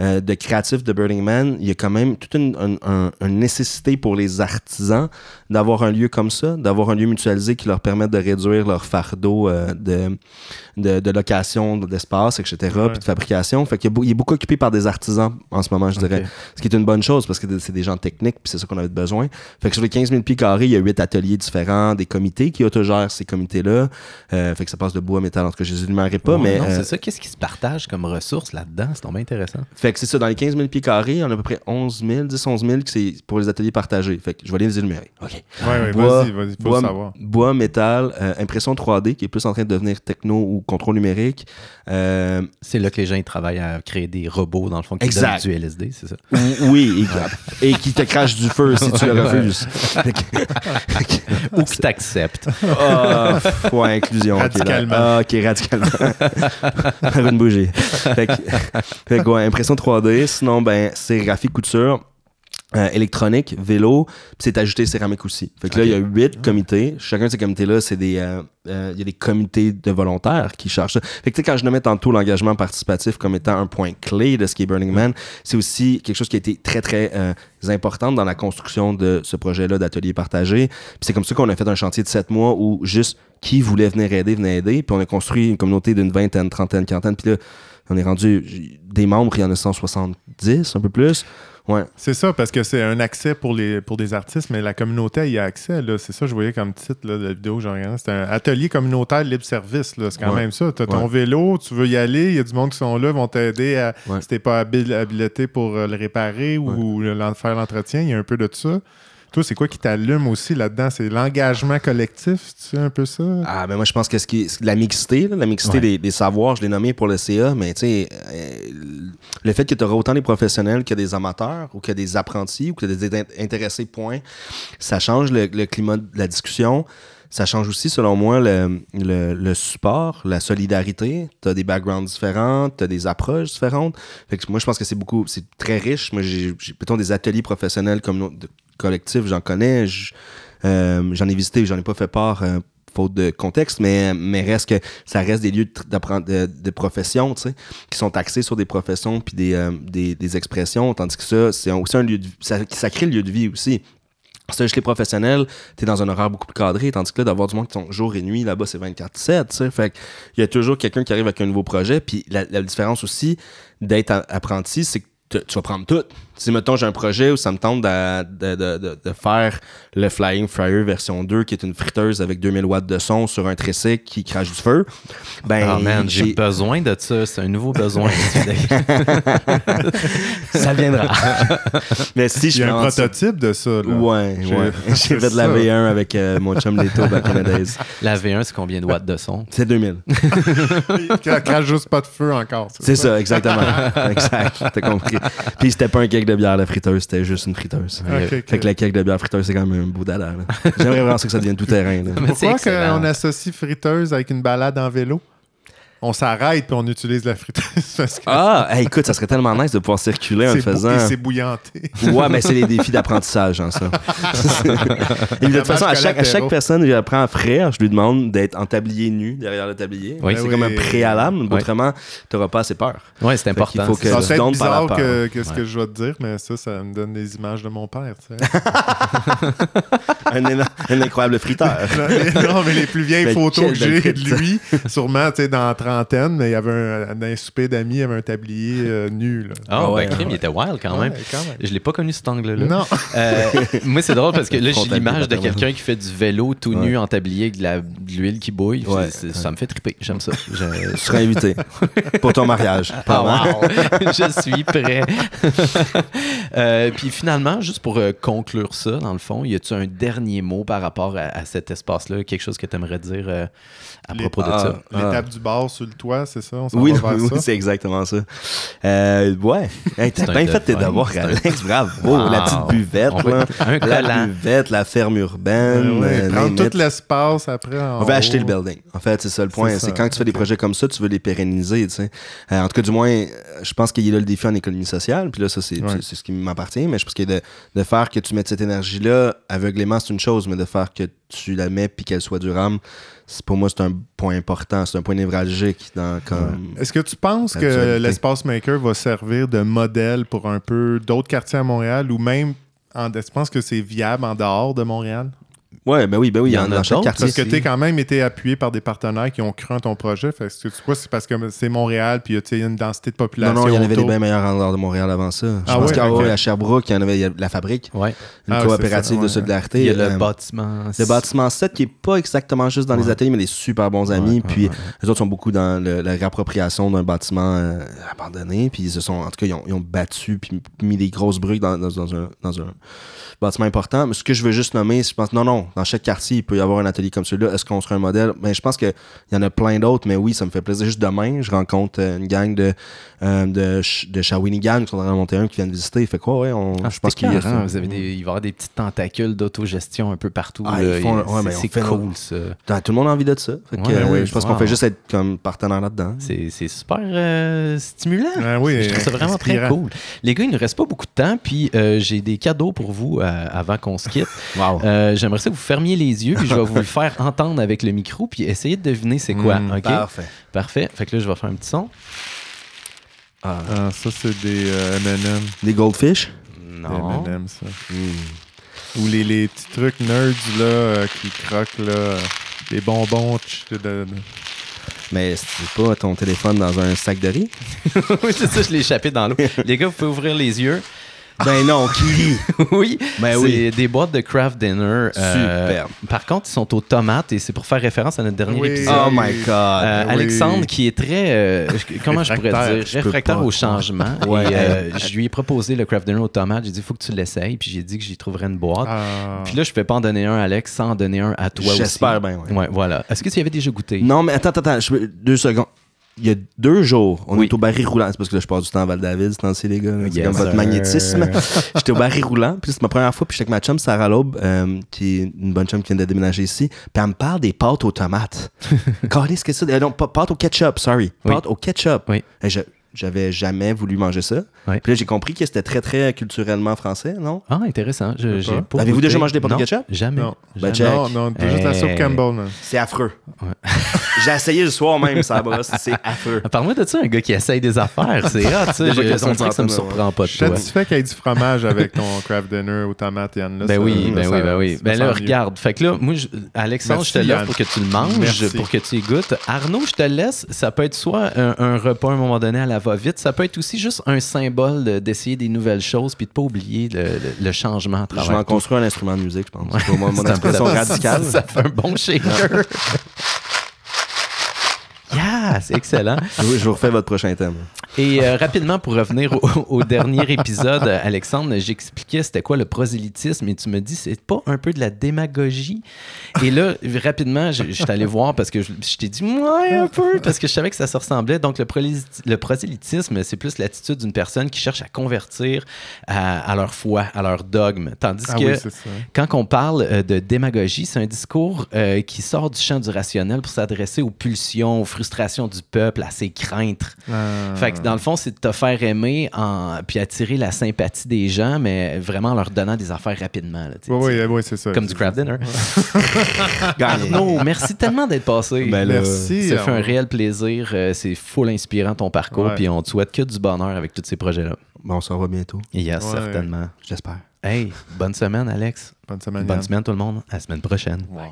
euh, de créatifs de Burning Man, il y a quand même toute une, un- un- une nécessité pour les artisans d'avoir un lieu comme ça, d'avoir un lieu mutualisé qui leur permette de réduire leur fardeau euh, de, de, de location d'espace, etc., puis de fabrication. Fait qu'il est beaucoup occupé par des artisans en ce moment, je dirais. Ce qui est une bonne chose parce que c'est des gens techniques, puis c'est ça qu'on avait besoin. Fait que sur les 15 000 pieds carrés, il y a huit ateliers différents, des comités qui autogèrent ces comités-là. Euh, fait que ça passe de bois à métal. En tout cas, je les énumérerai pas, Ouais, mais. non, c'est ça. Qu'est-ce qui se partage comme ressources là-dedans? C'est tombé intéressant. fait que c'est ça, dans les 15 000 pieds carrés, il y en a à peu près 11 000, 10, 11 000 qui c'est pour les ateliers partagés. Fait que je vais les énumérer. OK. Ouais, ouais, Bois, vas-y, vas-y, faut bois, le savoir. bois, métal, euh, impression 3D qui est plus en train de devenir techno ou contrôle numérique. Euh, C'est là que les gens ils travaillent à créer des robots, dans le fond, qui Exact. donnent du LSD, c'est ça? ou- oui, et, et qui te crache du feu si tu le refuses. Fait que- Ou qui t'acceptent. Ah, pff, ouais, inclusion. ok, là. Radicalement. Ah, ok, radicalement. Une bougie. Fait que, fait que, ouais, impression 3D. Sinon, ben, sérigraphie, couture. Euh, électronique, vélo, puis c'est ajouté céramique aussi. Fait que là, il y a huit comités. Chacun de ces comités-là, c'est des, euh, euh, il y a des comités de volontaires qui chargent ça. Fait que tu sais, quand je nommais tantôt l'engagement participatif comme étant un point clé de ce qui est Burning Man, c'est aussi quelque chose qui a été très, très euh, important dans la construction de ce projet-là d'atelier partagé. Puis c'est comme ça qu'on a fait un chantier de sept mois où juste qui voulait venir aider, venait aider. Puis on a construit une communauté d'une vingtaine, trentaine, quarantaine. Puis là, on est rendu des membres, il y en a 170, un peu plus. Ouais. C'est ça, parce que c'est un accès pour, les, pour des artistes, mais la communauté y a accès. C'est ça, je voyais comme titre là, de la vidéo que j'ai regardée. C'est un atelier communautaire libre-service. C'est quand Ouais. même ça. Tu as ton vélo, tu veux y aller, il y a du monde qui sont là, vont t'aider à, si t'es pas habil- habilité pour euh, le réparer ou le- faire l'entretien. Il y a un peu de ça. Toi, c'est quoi qui t'allume aussi là-dedans? C'est l'engagement collectif, tu sais, un peu ça? Ah, ben moi, je pense que ce qui est- la mixité, là, la mixité Ouais. des, des savoirs, je l'ai nommé pour le CA, mais tu sais, euh, le fait que tu auras autant des professionnels que des amateurs ou que des apprentis ou que des int- intéressés, point, ça change le, le climat de la discussion. Ça change aussi, selon moi, le, le- le support, la solidarité. Tu as des backgrounds différents, tu as des approches différentes. Fait que moi, je pense que c'est beaucoup, c'est très riche. Moi, j'ai, j'ai plutôt des ateliers professionnels comme nous, collectifs, j'en connais. Euh, j'en ai visité, j'en ai pas fait part. euh, faute de contexte, mais, mais reste que ça reste des lieux d'apprendre- de, de profession, tu sais, qui sont axés sur des professions puis des, euh, des, expressions, tandis que ça, c'est aussi un lieu de ça, ça crée le lieu de vie aussi. Ça, chez les professionnels, t'es dans un horaire beaucoup plus cadré, tandis que là, d'avoir du monde qui sont jour et nuit, là-bas, c'est 24-7, tu sais. Fait il y a toujours quelqu'un qui arrive avec un nouveau projet, puis la, la différence aussi d'être apprenti, c'est que tu vas prendre tout. Si, mettons, j'ai un projet où ça me tente de, de, de, de- de faire le Flying Fryer version 2, qui est une friteuse avec 2000 watts de son sur un tricycle qui crache du feu, ben, Ah man, j'ai besoin de ça. C'est un nouveau besoin. ça viendra. Mais si Il je y a me un ça- prototype de ça. Là. Ouais, J'ai- ouais. J'ai fait de la ça. V1 avec euh, mon chum Leto back in the days. La V1, c'est combien de watts de son? C'est 2000. Il crache juste pas de feu encore. C'est ça, exactement. exact, t'as compris. Puis c'était pas un cake de bière, la friteuse, c'était juste une friteuse. Ok, ok. Fait que la cake de bière friteuse, c'est quand même un beau dada. J'aimerais vraiment ça que ça devienne tout terrain. là. Pourquoi qu'on associe friteuse avec une balade en vélo? on s'arrête puis on utilise la friteuse. Ah, écoute, ça serait tellement nice de pouvoir circuler en le faisant. C'est bouillanté. ouais, mais c'est les défis d'apprentissage, hein, ça. De toute façon, à chaque, à chaque personne que j'apprends à frère, je lui demande d'être en tablier nu derrière le tablier. Oui. Ben, c'est ben comme un préalable, oui. autrement, tu n'auras pas assez peur. Oui, c'est important. Il faut que ça va être bizarre par que, que, ce que je vais te dire, mais ça, ça me donne des images de mon père. Un, énorme, un, incroyable friteur. non, mais les plus vieilles ben, photos que j'ai de lui, sûrement, tu sais, dans 30 quarantaine, mais il y avait un, un souper d'amis, il y avait un tablier euh, nu. Ah oh, ouais, crime, ouais. il était wild quand même. Ouais, quand. Je l'ai pas connu cet angle-là. Non. Euh, moi, c'est drôle parce que là, j'ai l'image de quelqu'un qui fait du vélo tout nu en tablier avec de l'huile qui bouille. Ça me fait triper. J'aime ça. Je... Je serai invité pour ton mariage. Ah, Je suis prêt. Euh, puis finalement, juste pour conclure ça, dans le fond, y a-tu un dernier mot par rapport à, cet espace-là, quelque chose que tu aimerais dire à propos de ah, ça? L'étape du bar sur le toit, c'est ça? On Oui, va vers oui, ça? oui, c'est exactement ça. Euh, ouais. Hey, T'as bien fait tes devoirs, Alex. Bravo. Wow. La petite buvette, là. La collant. buvette, la ferme urbaine. Ouais, euh, prendre tout l'espace après. en On va acheter le building. En fait, c'est ça le point. C'est quand tu fais des projets comme ça, tu veux les pérenniser. Tu sais. Euh, en tout cas, du moins, je pense qu'il y a là le défi en économie sociale. Puis là, ça, c'est Ouais. c'est- c'est ce qui m'appartient. Mais je pense que de, de faire que tu mettes cette énergie-là aveuglément, c'est une chose. Mais de faire que tu la mets puis qu'elle soit durable, pour moi, c'est un point important. C'est un point névralgique dans comme. Est-ce que tu penses que l'espace maker va servir de modèle pour un peu d'autres quartiers à Montréal ou même en, tu penses que c'est viable en dehors de Montréal? Ouais, ben oui, ben oui, Il y en a dans chaque d'autres, quartier. Parce que tu quand même été appuyé par des partenaires qui ont cru en ton projet. Fait que c'est tu quoi, c'est parce que c'est Montréal puis il y a une densité de Non, population. non, il y en avait des bien meilleurs en dehors de Montréal avant ça. Je Ah pense ouais, qu'à ok. à Sherbrooke, il y en avait y a la fabrique, Ouais. une Ah, coopérative ça, de solidarité. Il y a le Euh, bâtiment. Le bâtiment 7 qui est pas exactement juste dans les ateliers, mais des super bons amis. Ouais, puis ouais, ouais. eux autres sont beaucoup dans le- la réappropriation d'un bâtiment euh, abandonné. Puis ils se sont, en tout cas, ils ont, ils ont battu puis mis des grosses briques dans, dans- dans un, dans un bâtiment important. Mais ce que je veux juste nommer, c'est, je pense, non, non, dans chaque quartier, il peut y avoir un atelier comme celui-là. Est-ce qu'on serait un modèle? Mais je pense qu'il y en a plein d'autres, mais oui, ça me fait plaisir. Juste demain, je rencontre euh, une gang de, euh, de, de Shawinigan qui sont dans la montée 1 qui viennent visiter. Fait quoi, ouais, on, Ah, je pense qu'il y. Vous avez des, il va y avoir des petits tentacules d'autogestion un peu partout. Ah, ouais, mais c'est fait cool, ça. Ah, Tout le monde a envie de ça. Fait que, Ouais, euh, oui, je pense wow. qu'on fait juste être comme partenaire là-dedans. C'est super euh, stimulant. Ah oui, Je trouve ça vraiment très cool. Les gars, il ne reste pas beaucoup de temps, puis euh, j'ai des cadeaux pour vous euh, avant qu'on se quitte. Wow. Euh, J'aimerais ça que vous fermiez les yeux, puis je vais vous le faire entendre avec le micro, puis essayez de deviner c'est quoi. Mm, OK? Parfait. Parfait. Fait que là, je vais faire un petit son. Ah, Ah, ça, c'est des euh, M&M. Des goldfish? Non. Des M&M, ça. Ou les, les petits trucs nerds, là, euh, qui croquent, là. Les bonbons. de- de- Mais c'est pas ton téléphone dans un sac de riz? oui, c'est ça, je l'ai échappé dans l'eau. Les gars, vous pouvez ouvrir les yeux. Ben non, qui oui, Ben c'est oui. des boîtes de craft dinner. euh, Superbe. par contre, ils sont aux tomates et c'est pour faire référence à notre dernier Oui. épisode. Oh my god. Euh, oui. Alexandre, qui est très, euh, comment je pourrais dire, réfractaire au changement. Ouais. Et, euh, je lui ai proposé le craft dinner aux tomates. J'ai dit, il faut que tu l'essayes. Puis j'ai dit que j'y trouverais une boîte. Ah. Puis là, je ne peux pas en donner un à Alex sans en donner un à toi aussi. J'espère bien, ouais. Ouais, voilà. Est-ce que tu y avais déjà goûté? Non, mais attends, attends, attends, je deux secondes. Il y a deux jours, on Oui. est au baril roulant. C'est parce que là, je passe du temps à Val-David, c'est ainsi, les gars. C'est Yes, comme votre magnétisme. J'étais au baril roulant, puis c'est ma première fois, puis j'étais avec ma chum Sarah Laube, euh, qui est une bonne chum qui vient de déménager ici, puis elle me parle des pâtes aux tomates. Qu'est-ce que c'est? Ça? Euh, non, pâtes au ketchup, sorry. Oui. Pâtes au ketchup. Oui. Et je- J'avais jamais voulu manger ça. Puis là, j'ai compris que c'était très, très culturellement français, non? Ah, intéressant. Avez-vous déjà mangé des pâtes au Non, ketchup? Jamais. Non. Ben, Jamais. Non, non, t'as juste la soupe Hey. Campbell. C'est affreux. j'ai essayé le soir même, ça brosse. C'est affreux. Ah, Parle-moi de ça, un gars qui essaye des affaires. C'est hot, ça. Des Je- dirait que ça me surprend pas de Je suis satisfait qu'il y ait du fromage avec ton craft dinner aux tomates, Yann. Là, Ben ça- oui, ben oui, ben oui. Ben là, regarde. Fait que là, moi, je- Alexandre, je te Yann. pour que tu le manges, pour que tu y goûtes. Arnaud, je te laisse. Ça peut être soit un, un repas à un moment donné à la va-vite, ça peut être aussi juste un symbole de- d'essayer des nouvelles choses puis de pas oublier le, le- le changement à Je travers vais en construire un instrument de musique, je pense. Pour moi, mon ça-. Ça fait un bon shaker. yeah, c'est excellent. Je vous, je vous refais votre prochain thème. Et euh, rapidement, pour revenir au, au dernier épisode, euh, Alexandre, j'expliquais c'était quoi le prosélytisme et tu me dis c'est pas un peu de la démagogie? Et là, rapidement, je, je suis allé voir parce que je, je t'ai dit ouais, un peu, parce que je savais que ça se ressemblait. Donc, le, prosélytisme, c'est plus l'attitude d'une personne qui cherche à convertir à, à leur foi, à leur dogme. Tandis Ah que oui, quand on parle euh, de démagogie, c'est un discours euh, qui sort du champ du rationnel pour s'adresser aux pulsions, aux frustrations du peuple, à ses craintes. Ah. Fait que dans le fond, c'est de te faire aimer en... puis attirer la sympathie des gens, mais vraiment en leur donnant des affaires rapidement. là. Oui, oui, oui, c'est ça. Comme du craft dinner. Arnaud, merci tellement d'être passé. Ben là, Merci. ça fait un réel plaisir. Euh, C'est full inspirant ton parcours. Ouais. Puis on te souhaite que du bonheur avec tous ces projets-là. Bon, on s'en va bientôt, Yes, Ouais. certainement. j'espère. Hey, bonne semaine, Alex. Bonne semaine, Bonne Yann. semaine, tout le monde. À la semaine prochaine. Wow. Bye.